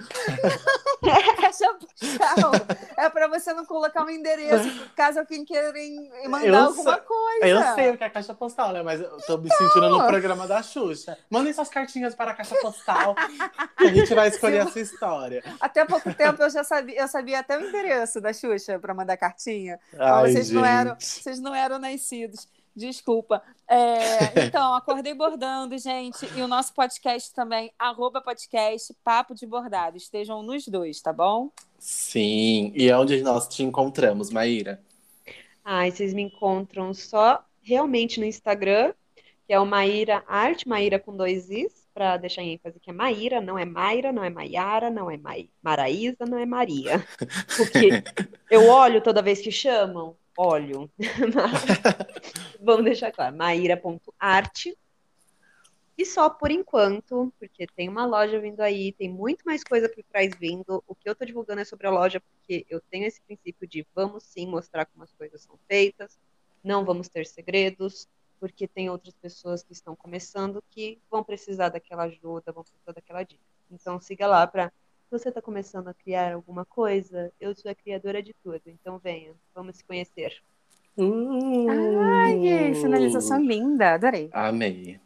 Speaker 3: Caixa postal é para você não colocar um endereço, caso alguém queira mandar
Speaker 1: Eu
Speaker 3: alguma
Speaker 1: sei-
Speaker 3: coisa.
Speaker 1: Eu sei o que é caixa postal, né? Mas eu tô me sentindo no programa da Xuxa. Mandem suas cartinhas para a caixa postal. que a gente vai escolher a sua história.
Speaker 3: Até pouco tempo eu já sabia, eu sabia até o endereço da Xuxa para mandar cartinha.
Speaker 1: Ai,
Speaker 3: vocês, não eram,
Speaker 1: gente.
Speaker 3: vocês não eram nascidos. Desculpa. É, então, acordei bordando, gente. E o nosso podcast também, arroba podcast Papo de Bordado. Estejam nos dois, tá bom?
Speaker 1: Sim. E é onde nós te encontramos, Maíra?
Speaker 2: Ah, e vocês me encontram só realmente no Instagram, que é o Maíra Arte, Maíra com dois Is, para deixar em ênfase que é Maíra, não é Maíra, não é Maiara, não é Mai... Maraísa, não é Maria. Porque eu olho toda vez que chamam, olho. Vamos deixar claro, maíra.arte. E só por enquanto, porque tem uma loja vindo aí, tem muito mais coisa por trás vindo. O que eu estou divulgando é sobre a loja, porque eu tenho esse princípio de vamos sim mostrar como as coisas são feitas, não vamos ter segredos, porque tem outras pessoas que estão começando que vão precisar daquela ajuda, vão precisar daquela dica. Então siga lá para você está começando a criar alguma coisa, eu sou a criadora de tudo. Então venha, vamos se conhecer.
Speaker 3: Uh, Ai, finalização linda, adorei.
Speaker 1: Amei.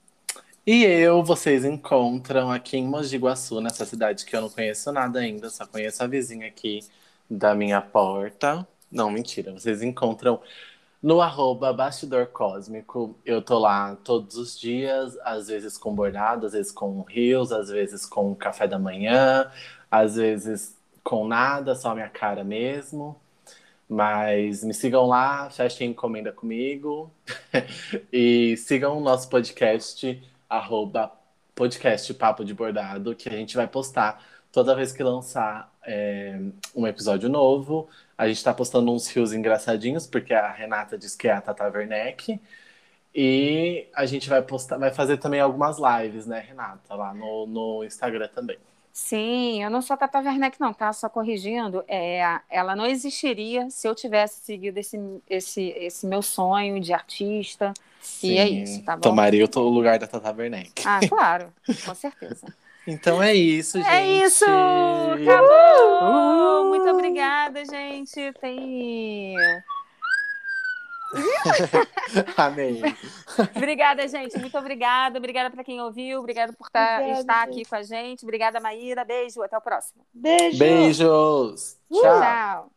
Speaker 1: E eu, vocês encontram aqui em Mogi Guaçu, nessa cidade que eu não conheço nada ainda, só conheço a vizinha aqui da minha porta. Não, mentira, vocês encontram no arroba Bastidor Cósmico. Eu tô lá todos os dias, às vezes com bordado, às vezes com rios, às vezes com café da manhã, às vezes com nada, só minha cara mesmo. Mas me sigam lá, fechem encomenda comigo. e sigam o nosso podcast arroba podcast Papo de Bordado, que a gente vai postar toda vez que lançar é, um episódio novo. A gente está postando uns fios engraçadinhos, porque a Renata disse que é a Tata Werneck. E a gente vai postar, vai fazer também algumas lives, né, Renata, lá no, no Instagram também.
Speaker 3: Sim, eu não sou a Tata Werneck, não, tá? Só corrigindo, é, ela não existiria se eu tivesse seguido esse, esse, esse meu sonho de artista. Sim, e é isso, tá bom?
Speaker 1: Tomaria o lugar da Tata Werneck.
Speaker 3: Ah, claro, com certeza.
Speaker 1: Então é isso, gente.
Speaker 3: É isso! Acabou! Muito obrigada, gente. Tem.
Speaker 1: Amém.
Speaker 3: obrigada, gente. Muito obrigada. Obrigada para quem ouviu. Obrigada por tá, obrigada, estar aqui com a gente. Obrigada, Maíra. Beijo. Até o próximo.
Speaker 2: Beijo.
Speaker 1: Beijos.
Speaker 3: Tchau. Tchau.